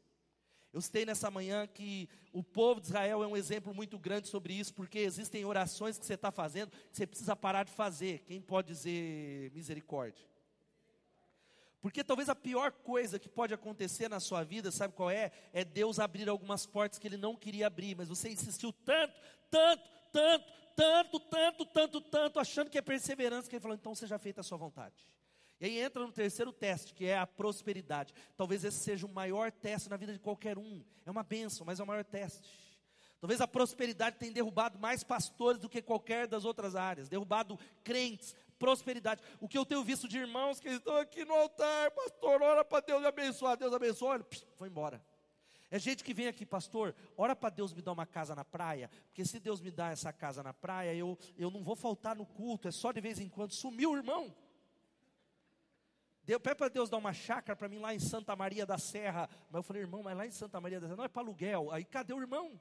Eu citei nessa manhã que o povo de Israel é um exemplo muito grande sobre isso, porque existem orações que você está fazendo que você precisa parar de fazer. Quem pode dizer misericórdia? Porque talvez a pior coisa que pode acontecer na sua vida, sabe qual é? É Deus abrir algumas portas que Ele não queria abrir, mas você insistiu tanto, tanto, tanto, tanto, tanto, tanto, tanto, achando que é perseverança, que Ele falou, então seja feita a sua vontade. E aí entra no terceiro teste, que é a prosperidade. Talvez esse seja o maior teste na vida de qualquer um. É uma bênção, mas é o maior teste. Talvez a prosperidade tenha derrubado mais pastores do que qualquer das outras áreas, derrubado crentes, prosperidade. O que eu tenho visto de irmãos que estão aqui no altar, pastor, ora para Deus abençoar, Deus abençoa, olha, foi embora. É gente que vem aqui, pastor, ora para Deus me dar uma casa na praia, porque se Deus me dá essa casa na praia, eu, eu não vou faltar no culto, é só de vez em quando. Sumiu irmão. Deu, pede para Deus dar uma chácara para mim lá em Santa Maria da Serra. Mas eu falei, irmão, mas lá em Santa Maria da Serra não é para aluguel. Aí cadê o irmão?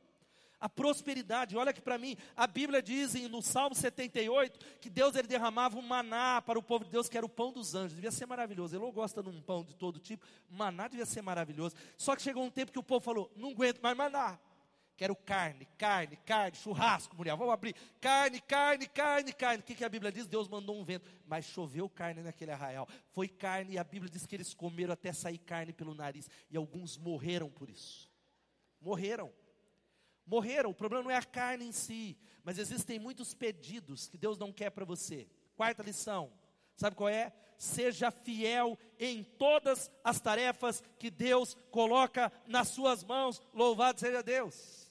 A prosperidade, olha aqui para mim, a Bíblia diz no Salmo 78 que Deus ele derramava um maná para o povo de Deus, que era o pão dos anjos, devia ser maravilhoso. Ele não gosta de um pão de todo tipo, maná devia ser maravilhoso. Só que chegou um tempo que o povo falou: não aguento mais maná, quero carne, carne, carne, churrasco, mulher, vamos abrir, carne, carne, carne, carne. O que, que a Bíblia diz? Deus mandou um vento, mas choveu carne naquele arraial. Foi carne, e a Bíblia diz que eles comeram até sair carne pelo nariz, e alguns morreram por isso. Morreram morreram. O problema não é a carne em si, mas existem muitos pedidos que Deus não quer para você. Quarta lição, sabe qual é? Seja fiel em todas as tarefas que Deus coloca nas suas mãos. Louvado seja Deus.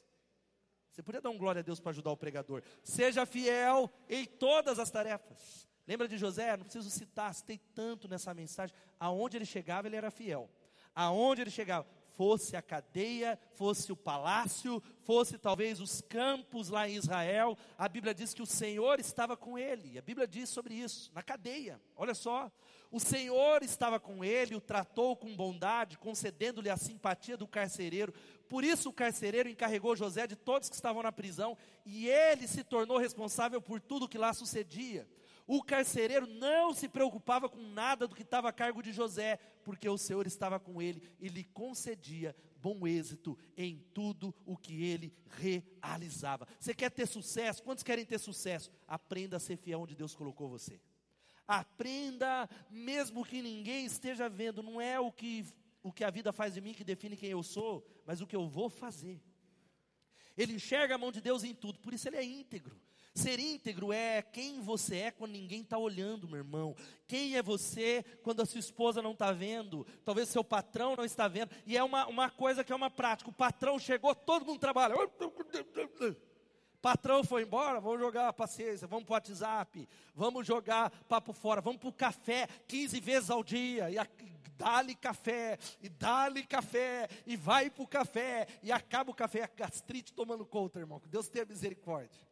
Você podia dar um glória a Deus para ajudar o pregador. Seja fiel em todas as tarefas. Lembra de José? Não preciso citar, citei tanto nessa mensagem. Aonde ele chegava, ele era fiel. Aonde ele chegava, fosse a cadeia, fosse o palácio, fosse talvez os campos lá em Israel, a Bíblia diz que o Senhor estava com ele. A Bíblia diz sobre isso, na cadeia. Olha só, o Senhor estava com ele, o tratou com bondade, concedendo-lhe a simpatia do carcereiro. Por isso o carcereiro encarregou José de todos que estavam na prisão, e ele se tornou responsável por tudo que lá sucedia. O carcereiro não se preocupava com nada do que estava a cargo de José, porque o Senhor estava com ele e lhe concedia bom êxito em tudo o que ele realizava. Você quer ter sucesso? Quantos querem ter sucesso? Aprenda a ser fiel onde Deus colocou você. Aprenda, mesmo que ninguém esteja vendo, não é o que, o que a vida faz de mim que define quem eu sou, mas o que eu vou fazer. Ele enxerga a mão de Deus em tudo, por isso ele é íntegro. Ser íntegro é quem você é quando ninguém está olhando, meu irmão. Quem é você quando a sua esposa não está vendo? Talvez seu patrão não está vendo. E é uma, uma coisa que é uma prática. O patrão chegou, todo mundo trabalha. Patrão foi embora, vamos jogar paciência, vamos para o WhatsApp, vamos jogar papo fora, vamos para o café 15 vezes ao dia, e dá-lhe café, e dá-lhe café, e vai para o café, e acaba o café, a gastrite tomando conta, irmão, que Deus tenha misericórdia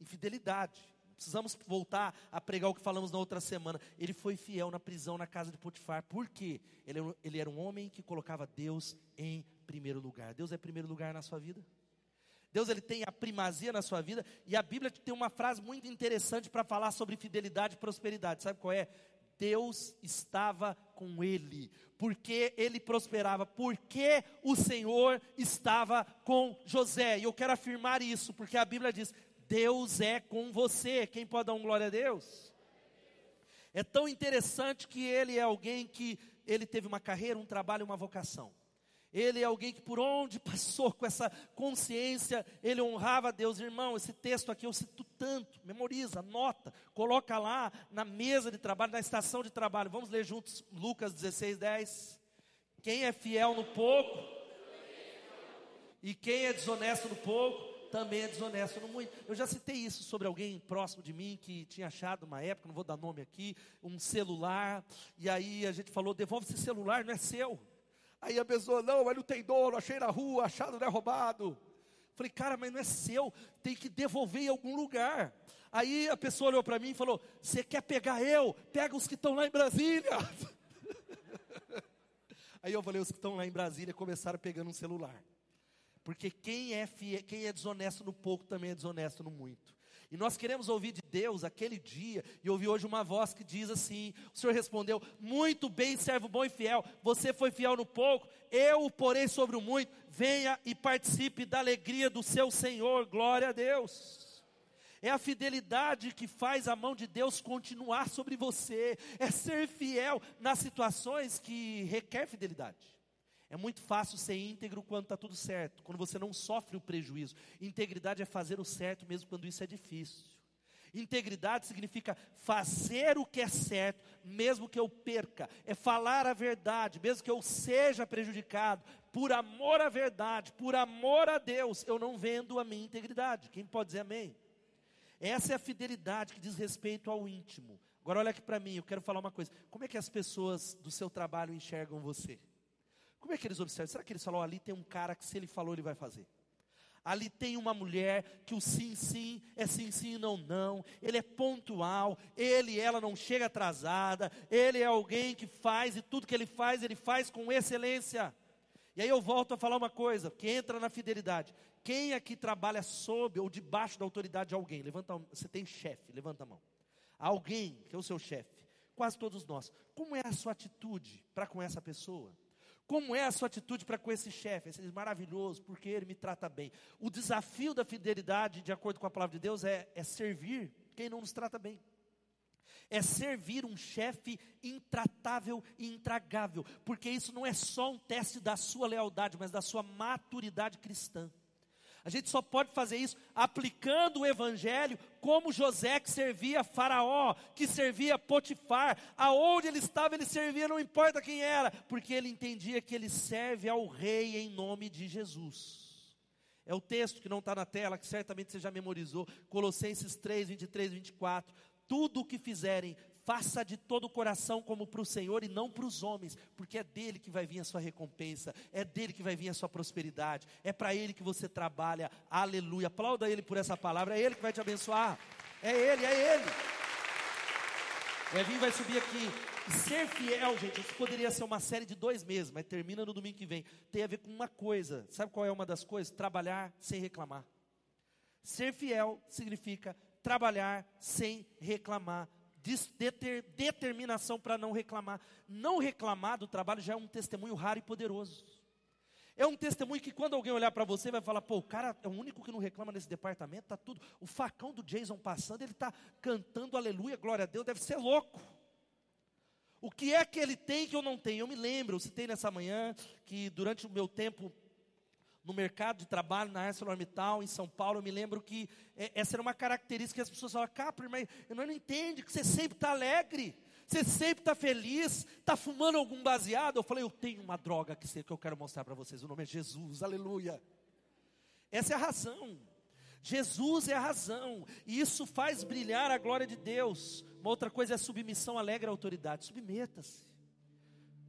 infidelidade. Precisamos voltar a pregar o que falamos na outra semana. Ele foi fiel na prisão na casa de Potifar. Por quê? Ele, ele era um homem que colocava Deus em primeiro lugar. Deus é primeiro lugar na sua vida? Deus ele tem a primazia na sua vida e a Bíblia tem uma frase muito interessante para falar sobre fidelidade e prosperidade. Sabe qual é? Deus estava com ele, porque ele prosperava, porque o Senhor estava com José. E eu quero afirmar isso, porque a Bíblia diz: Deus é com você. Quem pode dar um glória a Deus? É tão interessante que ele é alguém que ele teve uma carreira, um trabalho, uma vocação. Ele é alguém que por onde passou com essa consciência, ele honrava a Deus. Irmão, esse texto aqui eu cito tanto, memoriza, anota, coloca lá na mesa de trabalho, na estação de trabalho. Vamos ler juntos Lucas 16, 10. Quem é fiel no pouco, e quem é desonesto no pouco, também é desonesto. Eu já citei isso sobre alguém próximo de mim que tinha achado uma época, não vou dar nome aqui, um celular, e aí a gente falou: devolve esse celular, não é seu. Aí a pessoa, não, mas não tem dono, achei na rua, achado não é roubado. Falei, cara, mas não é seu, tem que devolver em algum lugar. Aí a pessoa olhou para mim e falou: Você quer pegar eu? Pega os que estão lá em Brasília. Aí eu falei: Os que estão lá em Brasília começaram pegando um celular. Porque quem é, fiel, quem é desonesto no pouco também é desonesto no muito. E nós queremos ouvir de Deus aquele dia, e ouvir hoje uma voz que diz assim: o Senhor respondeu, muito bem, servo bom e fiel, você foi fiel no pouco, eu o porei sobre o muito, venha e participe da alegria do seu Senhor, glória a Deus. É a fidelidade que faz a mão de Deus continuar sobre você, é ser fiel nas situações que requer fidelidade. É muito fácil ser íntegro quando está tudo certo, quando você não sofre o prejuízo. Integridade é fazer o certo mesmo quando isso é difícil. Integridade significa fazer o que é certo, mesmo que eu perca. É falar a verdade, mesmo que eu seja prejudicado. Por amor à verdade, por amor a Deus, eu não vendo a minha integridade. Quem pode dizer amém? Essa é a fidelidade que diz respeito ao íntimo. Agora olha aqui para mim, eu quero falar uma coisa. Como é que as pessoas do seu trabalho enxergam você? Como é que eles observam? Será que eles falam, ali tem um cara que se ele falou, ele vai fazer? Ali tem uma mulher que o sim, sim é sim, sim, não, não. Ele é pontual, ele ela não chega atrasada. Ele é alguém que faz e tudo que ele faz, ele faz com excelência. E aí eu volto a falar uma coisa, que entra na fidelidade. Quem aqui trabalha sob ou debaixo da autoridade de alguém? Levanta, você tem chefe, levanta a mão. Alguém que é o seu chefe, quase todos nós. Como é a sua atitude para com essa pessoa? Como é a sua atitude para com esse chefe? Esse é maravilhoso, porque ele me trata bem. O desafio da fidelidade, de acordo com a palavra de Deus, é, é servir quem não nos trata bem. É servir um chefe intratável e intragável, porque isso não é só um teste da sua lealdade, mas da sua maturidade cristã. A gente só pode fazer isso aplicando o evangelho como José que servia Faraó, que servia Potifar, aonde ele estava, ele servia, não importa quem era, porque ele entendia que ele serve ao rei em nome de Jesus. É o texto que não está na tela, que certamente você já memorizou, Colossenses 3, 23, 24. Tudo o que fizerem, faça de todo o coração como para o Senhor e não para os homens, porque é dele que vai vir a sua recompensa, é dele que vai vir a sua prosperidade, é para ele que você trabalha, aleluia. Aplauda ele por essa palavra, é ele que vai te abençoar, é ele, é ele. Evinho vai subir aqui. Ser fiel, gente, isso poderia ser uma série de dois meses, mas termina no domingo que vem. Tem a ver com uma coisa, sabe qual é uma das coisas? Trabalhar sem reclamar. Ser fiel significa trabalhar sem reclamar determinação para não reclamar. Não reclamar do trabalho já é um testemunho raro e poderoso. É um testemunho que quando alguém olhar para você vai falar, pô, o cara é o único que não reclama nesse departamento, tá tudo. O facão do Jason passando, ele está cantando aleluia, glória a Deus, deve ser louco. O que é que ele tem que eu não tenho? Eu me lembro, eu citei nessa manhã que durante o meu tempo no mercado de trabalho na ArcelorMittal, em São Paulo, eu me lembro que é, essa era uma característica que as pessoas falavam, Capri, mas eu não entendo que você sempre está alegre, você sempre está feliz, está fumando algum baseado. Eu falei, eu tenho uma droga que, eu quero mostrar para vocês, o nome é Jesus, aleluia. Essa é a razão. Jesus é a razão, e isso faz brilhar a glória de Deus. Uma outra coisa é submissão alegre à autoridade. Submeta-se,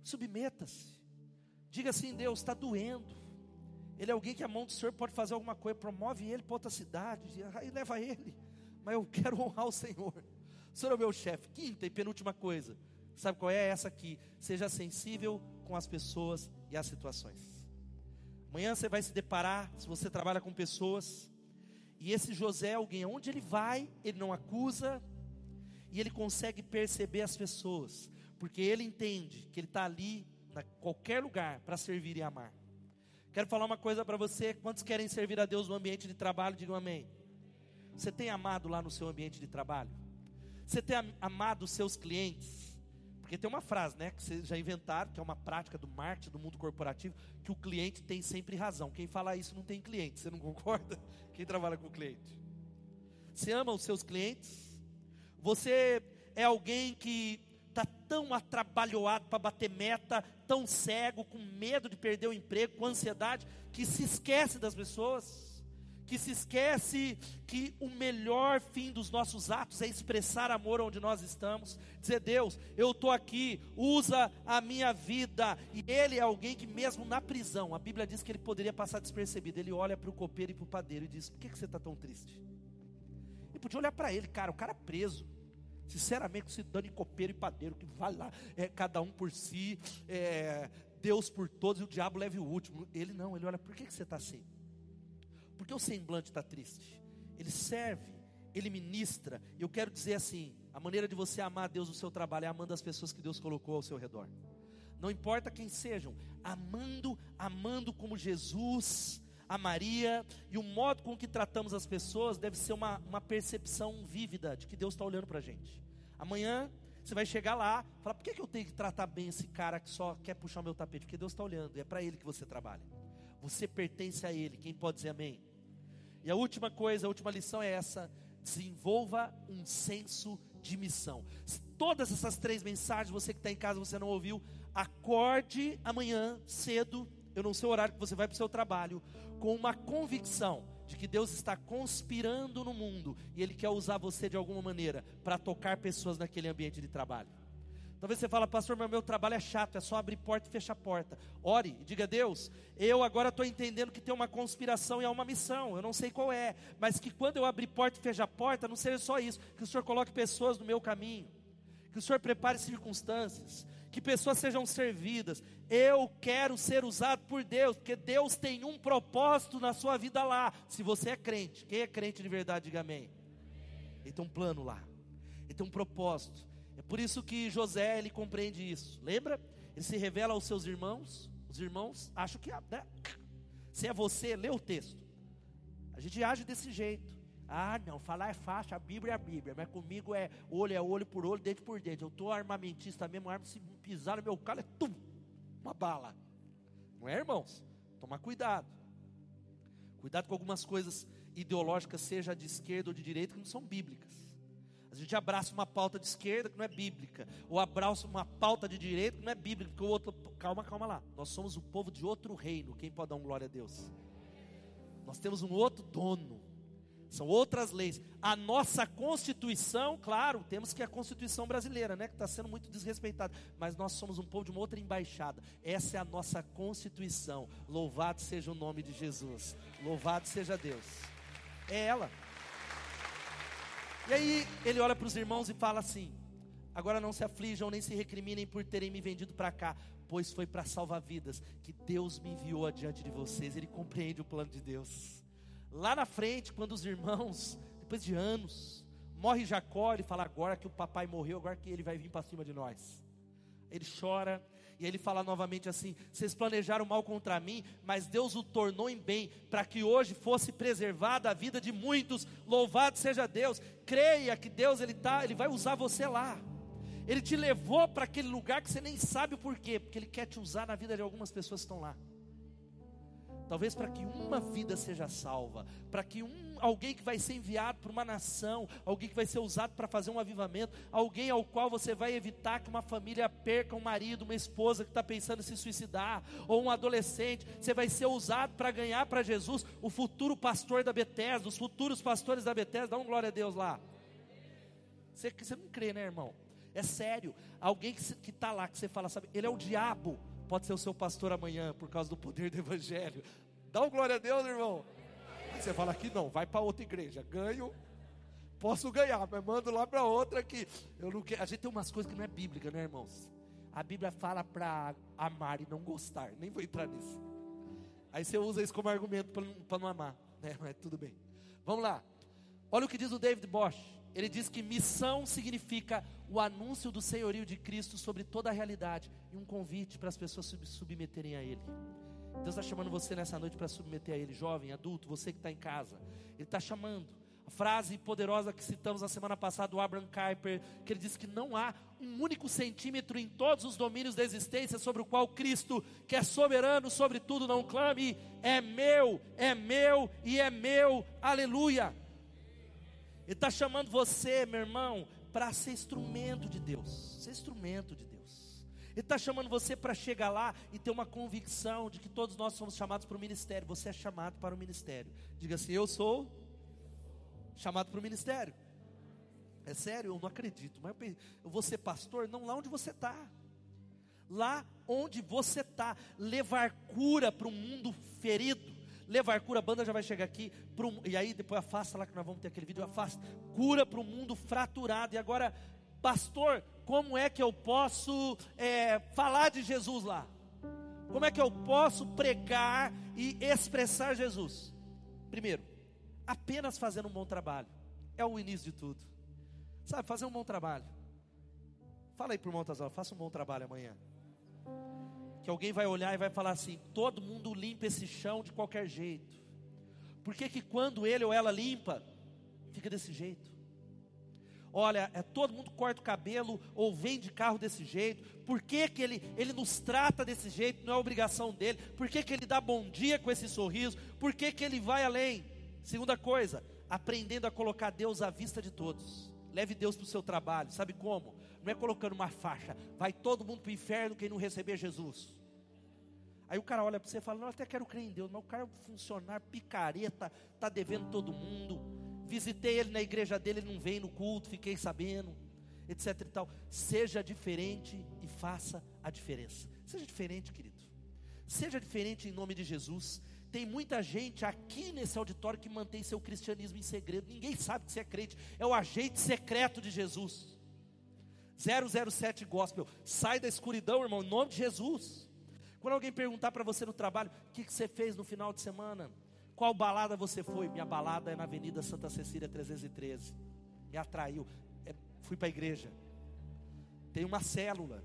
submeta-se. Diga assim: Deus, está doendo. Ele é alguém que a mão do Senhor pode fazer alguma coisa, promove ele para outra cidade, aí leva ele. Mas eu quero honrar o Senhor. O Senhor é o meu chefe. Quinta e penúltima coisa. Sabe qual é essa aqui? Seja sensível com as pessoas e as situações. Amanhã você vai se deparar, se você trabalha com pessoas, e esse José é alguém, onde ele vai, ele não acusa, e ele consegue perceber as pessoas, porque ele entende que ele está ali, em qualquer lugar, para servir e amar. Quero falar uma coisa para você. Quantos querem servir a Deus no ambiente de trabalho? Digam amém. Você tem amado lá no seu ambiente de trabalho? Você tem amado os seus clientes? Porque tem uma frase, né, que vocês já inventaram, que é uma prática do marketing, do mundo corporativo, que o cliente tem sempre razão. Quem fala isso não tem cliente, você não concorda? Quem trabalha com o cliente? Você ama os seus clientes? Você é alguém que tão atrabalhoado para bater meta, tão cego, com medo de perder o emprego, com ansiedade, que se esquece das pessoas, que se esquece que o melhor fim dos nossos atos é expressar amor onde nós estamos, dizer, Deus, eu estou aqui, usa a minha vida, e ele é alguém que mesmo na prisão, a Bíblia diz que ele poderia passar despercebido, ele olha para o copeiro e para o padeiro e diz, por que, que você está tão triste? E podia olhar para ele, cara, o cara preso, Sinceramente, se dando em copeiro e padeiro, que vai lá, é, cada um por si, é, Deus por todos e o diabo leve o último. Ele não, ele olha, por que, que você está assim? Porque o semblante está triste. Ele serve, ele ministra. E eu quero dizer assim: a maneira de você amar a Deus no seu trabalho é amando as pessoas que Deus colocou ao seu redor. Não importa quem sejam, amando, amando como Jesus a Maria, e o modo com que tratamos as pessoas deve ser uma, uma percepção vívida de que Deus está olhando para a gente. Amanhã você vai chegar lá, falar: por que, que eu tenho que tratar bem esse cara que só quer puxar o meu tapete? Porque Deus está olhando, e é para Ele que você trabalha. Você pertence a Ele. Quem pode dizer amém? E a última coisa, a última lição é essa: desenvolva um senso de missão. Todas essas três mensagens, você que está em casa, você não ouviu, acorde amanhã cedo eu não sei o horário que você vai para o seu trabalho, com uma convicção de que Deus está conspirando no mundo e Ele quer usar você de alguma maneira para tocar pessoas naquele ambiente de trabalho. Talvez você fala, pastor, meu, meu trabalho é chato, é só abrir porta e fechar porta. Ore e diga, Deus, eu agora estou entendendo que tem uma conspiração e há uma missão, eu não sei qual é, mas que quando eu abrir porta e fechar porta, não seja só isso, que o Senhor coloque pessoas no meu caminho, que o Senhor prepare circunstâncias, que pessoas sejam servidas. Eu quero ser usado por Deus, porque Deus tem um propósito na sua vida lá. Se você é crente, quem é crente de verdade, diga amém. Ele tem um plano lá, ele tem um propósito. É por isso que José ele compreende isso. Lembra? Ele se revela aos seus irmãos. Os irmãos acham que né? se é você, lê o texto. A gente age desse jeito. Ah, não, falar é fácil, a Bíblia é a Bíblia, mas comigo é olho é olho por olho, dente por dente. Eu estou armamentista mesmo, arma se pisar no meu calo é tum, uma bala. Não é, irmãos? Tomar cuidado. Cuidado com algumas coisas ideológicas, seja de esquerda ou de direita, que não são bíblicas. A gente abraça uma pauta de esquerda que não é bíblica, ou abraça uma pauta de direita que não é bíblica, porque o outro, calma, calma lá. Nós somos o povo de outro reino. Quem pode dar um glória a Deus? Nós temos um outro dono. São outras leis. A nossa Constituição, claro, temos que a Constituição brasileira, né, que está sendo muito desrespeitada. Mas nós somos um povo de uma outra embaixada. Essa é a nossa Constituição. Louvado seja o nome de Jesus. Louvado seja Deus. É ela. E aí ele olha para os irmãos e fala assim: Agora não se aflijam nem se recriminem por terem me vendido para cá, pois foi para salvar vidas que Deus me enviou adiante de vocês. Ele compreende o plano de Deus. Lá na frente, quando os irmãos, depois de anos, morre Jacó, ele fala: Agora que o papai morreu, agora que ele vai vir para cima de nós. Ele chora, e ele fala novamente assim: Vocês planejaram mal contra mim, mas Deus o tornou em bem, para que hoje fosse preservada a vida de muitos. Louvado seja Deus. Creia que Deus ele tá, ele vai usar você lá. Ele te levou para aquele lugar que você nem sabe o porquê, porque ele quer te usar na vida de algumas pessoas que estão lá. Talvez para que uma vida seja salva, para que um, alguém que vai ser enviado para uma nação, alguém que vai ser usado para fazer um avivamento, alguém ao qual você vai evitar que uma família perca um marido, uma esposa que está pensando em se suicidar, ou um adolescente, você vai ser usado para ganhar para Jesus o futuro pastor da Bethesda, os futuros pastores da Bethesda, dá um glória a Deus lá. Você, você não crê, né, irmão? É sério, alguém que está lá, que você fala, sabe, ele é o diabo, pode ser o seu pastor amanhã, por causa do poder do Evangelho. Dá um glória a Deus, irmão. Aí você fala aqui, não, vai para outra igreja. Ganho, posso ganhar, mas mando lá para outra que eu não quero. A gente tem umas coisas que não é bíblica, né, irmãos? A Bíblia fala para amar e não gostar. Nem vou entrar nisso. Aí você usa isso como argumento para não amar, né? Mas tudo bem. Vamos lá. Olha o que diz o David Bosch. Ele diz que missão significa o anúncio do senhorio de Cristo sobre toda a realidade e um convite para as pessoas se submeterem a Ele. Deus está chamando você nessa noite para submeter a Ele, jovem, adulto, você que está em casa. Ele está chamando. A frase poderosa que citamos na semana passada do Abraham Kuyper, que ele diz que não há um único centímetro em todos os domínios da existência sobre o qual Cristo, que é soberano sobre tudo, não clame: é meu, é meu e é meu, aleluia. Ele está chamando você, meu irmão, para ser instrumento de Deus, ser instrumento de Deus. Ele está chamando você para chegar lá e ter uma convicção de que todos nós somos chamados para o ministério. Você é chamado para o ministério. Diga assim: Eu sou chamado para o ministério. É sério, eu não acredito. Mas eu vou ser pastor? Não, lá onde você está. Lá onde você está. Levar cura para um mundo ferido. Levar cura, a banda já vai chegar aqui. Um, e aí depois afasta lá que nós vamos ter aquele vídeo. Afasta. Cura para o mundo fraturado. E agora pastor, como é que eu posso é, falar de Jesus lá? Como é que eu posso pregar e expressar Jesus? Primeiro, apenas fazendo um bom trabalho. É o início de tudo. Sabe, fazer um bom trabalho. Fala aí para o irmão faça um bom trabalho amanhã. Que alguém vai olhar e vai falar assim: todo mundo limpa esse chão de qualquer jeito. Por que, que quando ele ou ela limpa, fica desse jeito? Olha, é, todo mundo corta o cabelo ou vem de carro desse jeito, por que, que ele, ele nos trata desse jeito, não é obrigação dele, por que, que ele dá bom dia com esse sorriso, por que, que ele vai além? Segunda coisa, aprendendo a colocar Deus à vista de todos. Leve Deus para o seu trabalho, sabe como? Não é colocando uma faixa, vai todo mundo para o inferno quem não receber Jesus. Aí o cara olha para você e fala: Não, eu até quero crer em Deus, mas o cara é funcionário, picareta, está devendo todo mundo Visitei ele na igreja dele, ele não vem no culto, fiquei sabendo. etc e tal. Seja diferente e faça a diferença. Seja diferente, querido. Seja diferente em nome de Jesus. Tem muita gente aqui nesse auditório que mantém seu cristianismo em segredo. Ninguém sabe que você é crente. É o agente secreto de Jesus. 007 Gospel. Sai da escuridão, irmão, em nome de Jesus. Quando alguém perguntar para você no trabalho, o que, que você fez no final de semana? Qual balada você foi? Minha balada é na Avenida Santa Cecília 313. Me atraiu. É, fui para a igreja. Tem uma célula.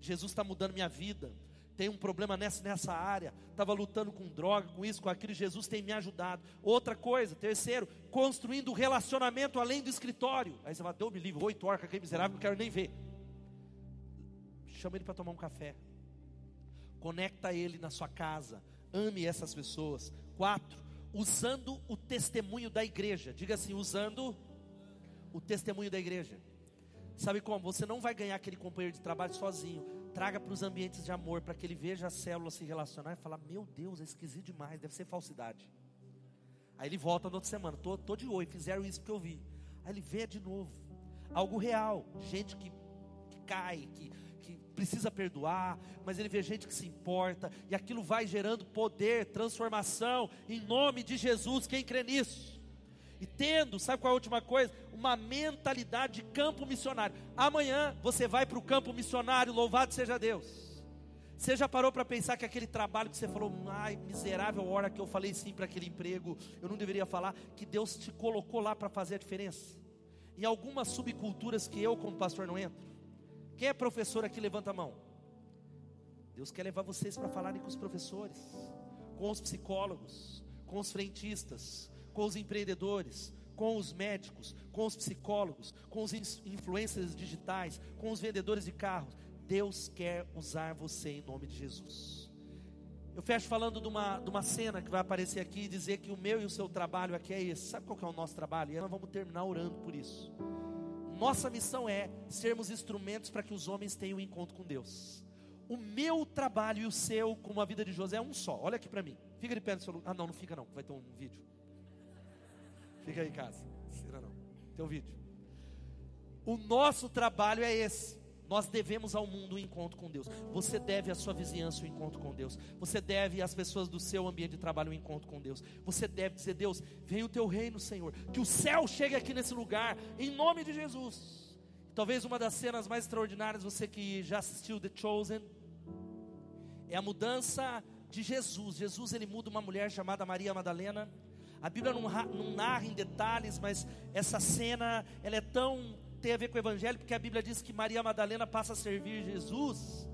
Jesus está mudando minha vida tem um problema nessa, nessa área, estava lutando com droga, com isso, com aquilo, Jesus tem me ajudado. Outra coisa, terceiro, construindo relacionamento além do escritório. Aí você vai, Deus me livre, oito horas, aquele miserável, não quero nem ver. Chama ele para tomar um café. Conecta ele na sua casa. Ame essas pessoas. Quatro, usando o testemunho da igreja. Diga assim, usando o testemunho da igreja. Sabe como? Você não vai ganhar aquele companheiro de trabalho sozinho traga para os ambientes de amor, para que ele veja a célula se relacionar e falar: Meu Deus, é esquisito demais, deve ser falsidade. Aí ele volta na outra semana, tô, tô de oi, fizeram isso que eu vi. Aí ele vê de novo, algo real, gente que, que cai, que, que precisa perdoar, mas ele vê gente que se importa, e aquilo vai gerando poder, transformação, em nome de Jesus, quem crê nisso? E tendo, sabe qual é a última coisa? Uma mentalidade de campo missionário. Amanhã você vai para o campo missionário, louvado seja Deus. Você já parou para pensar que aquele trabalho que você falou, ai, miserável hora que eu falei sim para aquele emprego, eu não deveria falar, que Deus te colocou lá para fazer a diferença? Em algumas subculturas que eu, como pastor, não entro. Quem é professor aqui, levanta a mão. Deus quer levar vocês para falarem com os professores, com os psicólogos, com os frentistas, com os empreendedores, com os médicos, com os psicólogos, com os influencers digitais, com os vendedores de carros. Deus quer usar você em nome de Jesus. Eu fecho falando de uma, de uma cena que vai aparecer aqui e dizer que o meu e o seu trabalho aqui é esse. Sabe qual é o nosso trabalho? E nós vamos terminar orando por isso. Nossa missão é sermos instrumentos para que os homens tenham um encontro com Deus. O meu trabalho e o seu, como a vida de José, é um só. Olha aqui para mim. Fica de pé no seu lugar. Ah, não, não fica não. Vai ter um vídeo. Fica aí em casa. Será não. Tem um vídeo. O nosso trabalho é esse. Nós devemos ao mundo um encontro com Deus. Você deve à sua vizinhança um encontro com Deus. Você deve às pessoas do seu ambiente de trabalho um encontro com Deus. Você deve dizer: Deus, venha o teu reino, Senhor. Que o céu chegue aqui nesse lugar, em nome de Jesus. Talvez uma das cenas mais extraordinárias, você que já assistiu The Chosen, é a mudança de Jesus. Jesus ele muda uma mulher chamada Maria Madalena a Bíblia não, não narra em detalhes, mas essa cena ela é tão tem a ver com o Evangelho, porque a Bíblia diz que Maria Madalena passa a servir Jesus.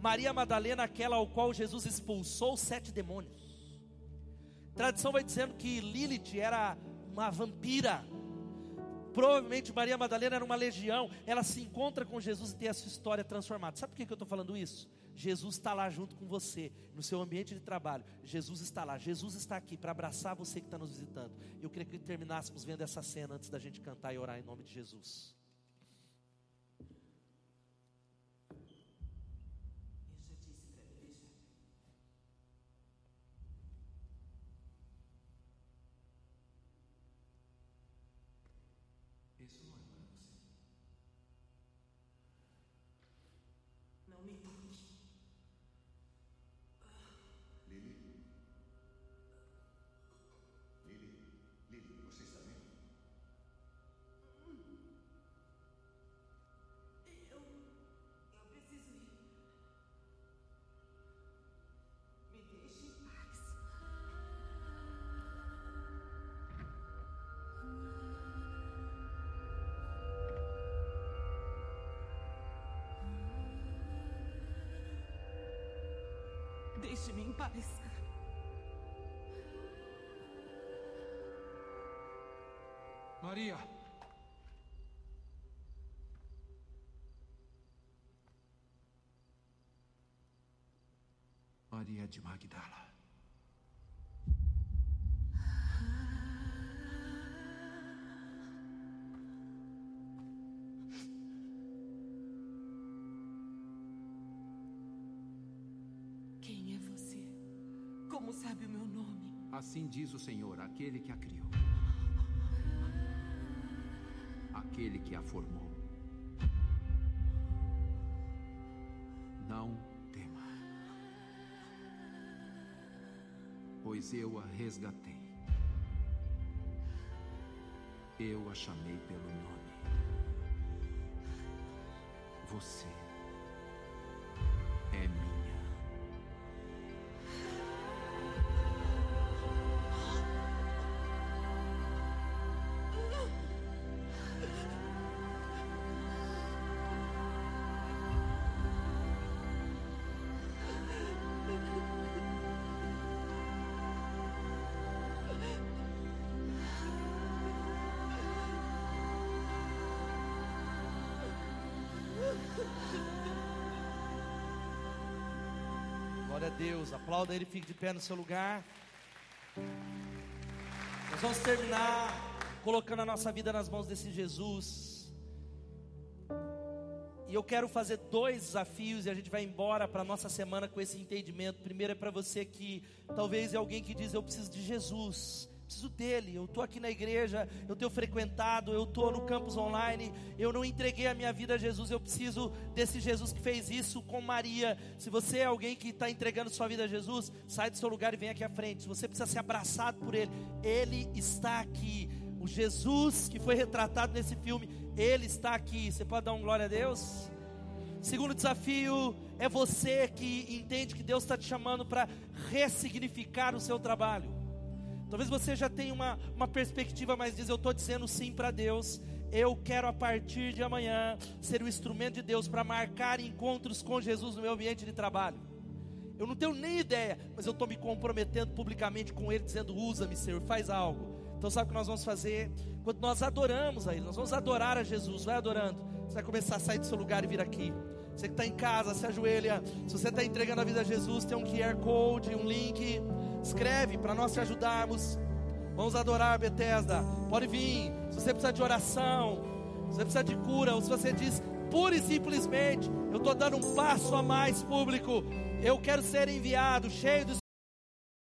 Maria Madalena, aquela ao qual Jesus expulsou sete demônios. Tradição vai dizendo que Lilith era uma vampira. Provavelmente Maria Madalena era uma legião. Ela se encontra com Jesus e tem a sua história transformada. Sabe por que eu estou falando isso? Jesus está lá junto com você, no seu ambiente de trabalho. Jesus está lá, Jesus está aqui para abraçar você que está nos visitando. Eu queria que terminássemos vendo essa cena antes da gente cantar e orar em nome de Jesus. Deixe-me em paz. Maria. Maria de Magdala. Como sabe o meu nome? Assim diz o Senhor, aquele que a criou, aquele que a formou. Não tema, pois eu a resgatei. Eu a chamei pelo nome. Você Glória a Deus. Aplauda ele, fique de pé no seu lugar. Nós vamos terminar colocando a nossa vida nas mãos desse Jesus. E eu quero fazer dois desafios e a gente vai embora para a nossa semana com esse entendimento. Primeiro é para você que talvez é alguém que diz: Eu preciso de Jesus, preciso dele. Eu estou aqui na igreja, eu tenho frequentado, eu estou no campus online, eu não entreguei a minha vida a Jesus, eu preciso desse Jesus que fez isso com Maria. Se você é alguém que está entregando sua vida a Jesus, sai do seu lugar e vem aqui à frente. Se você precisa ser abraçado por Ele, Ele está aqui. O Jesus que foi retratado nesse filme, Ele está aqui. Você pode dar um glória a Deus? Segundo desafio é você que entende que Deus está te chamando para ressignificar o seu trabalho. Talvez você já tenha uma, uma perspectiva, mas diz: Eu estou dizendo sim para Deus. Eu quero a partir de amanhã ser o instrumento de Deus para marcar encontros com Jesus no meu ambiente de trabalho. Eu não tenho nem ideia, mas eu estou me comprometendo publicamente com Ele, dizendo: Usa-me, Senhor, faz algo. Então, sabe o que nós vamos fazer? Quando nós adoramos a Ele, nós vamos adorar a Jesus, vai adorando. Você vai começar a sair do seu lugar e vir aqui. Você que está em casa, se ajoelha. Se você está entregando a vida a Jesus, tem um QR Code, um link. Escreve para nós te ajudarmos. Vamos adorar Bethesda. Pode vir. Se você precisa de oração, se você precisa de cura, ou se você diz pura e simplesmente, eu estou dando um passo a mais público. Eu quero ser enviado, cheio do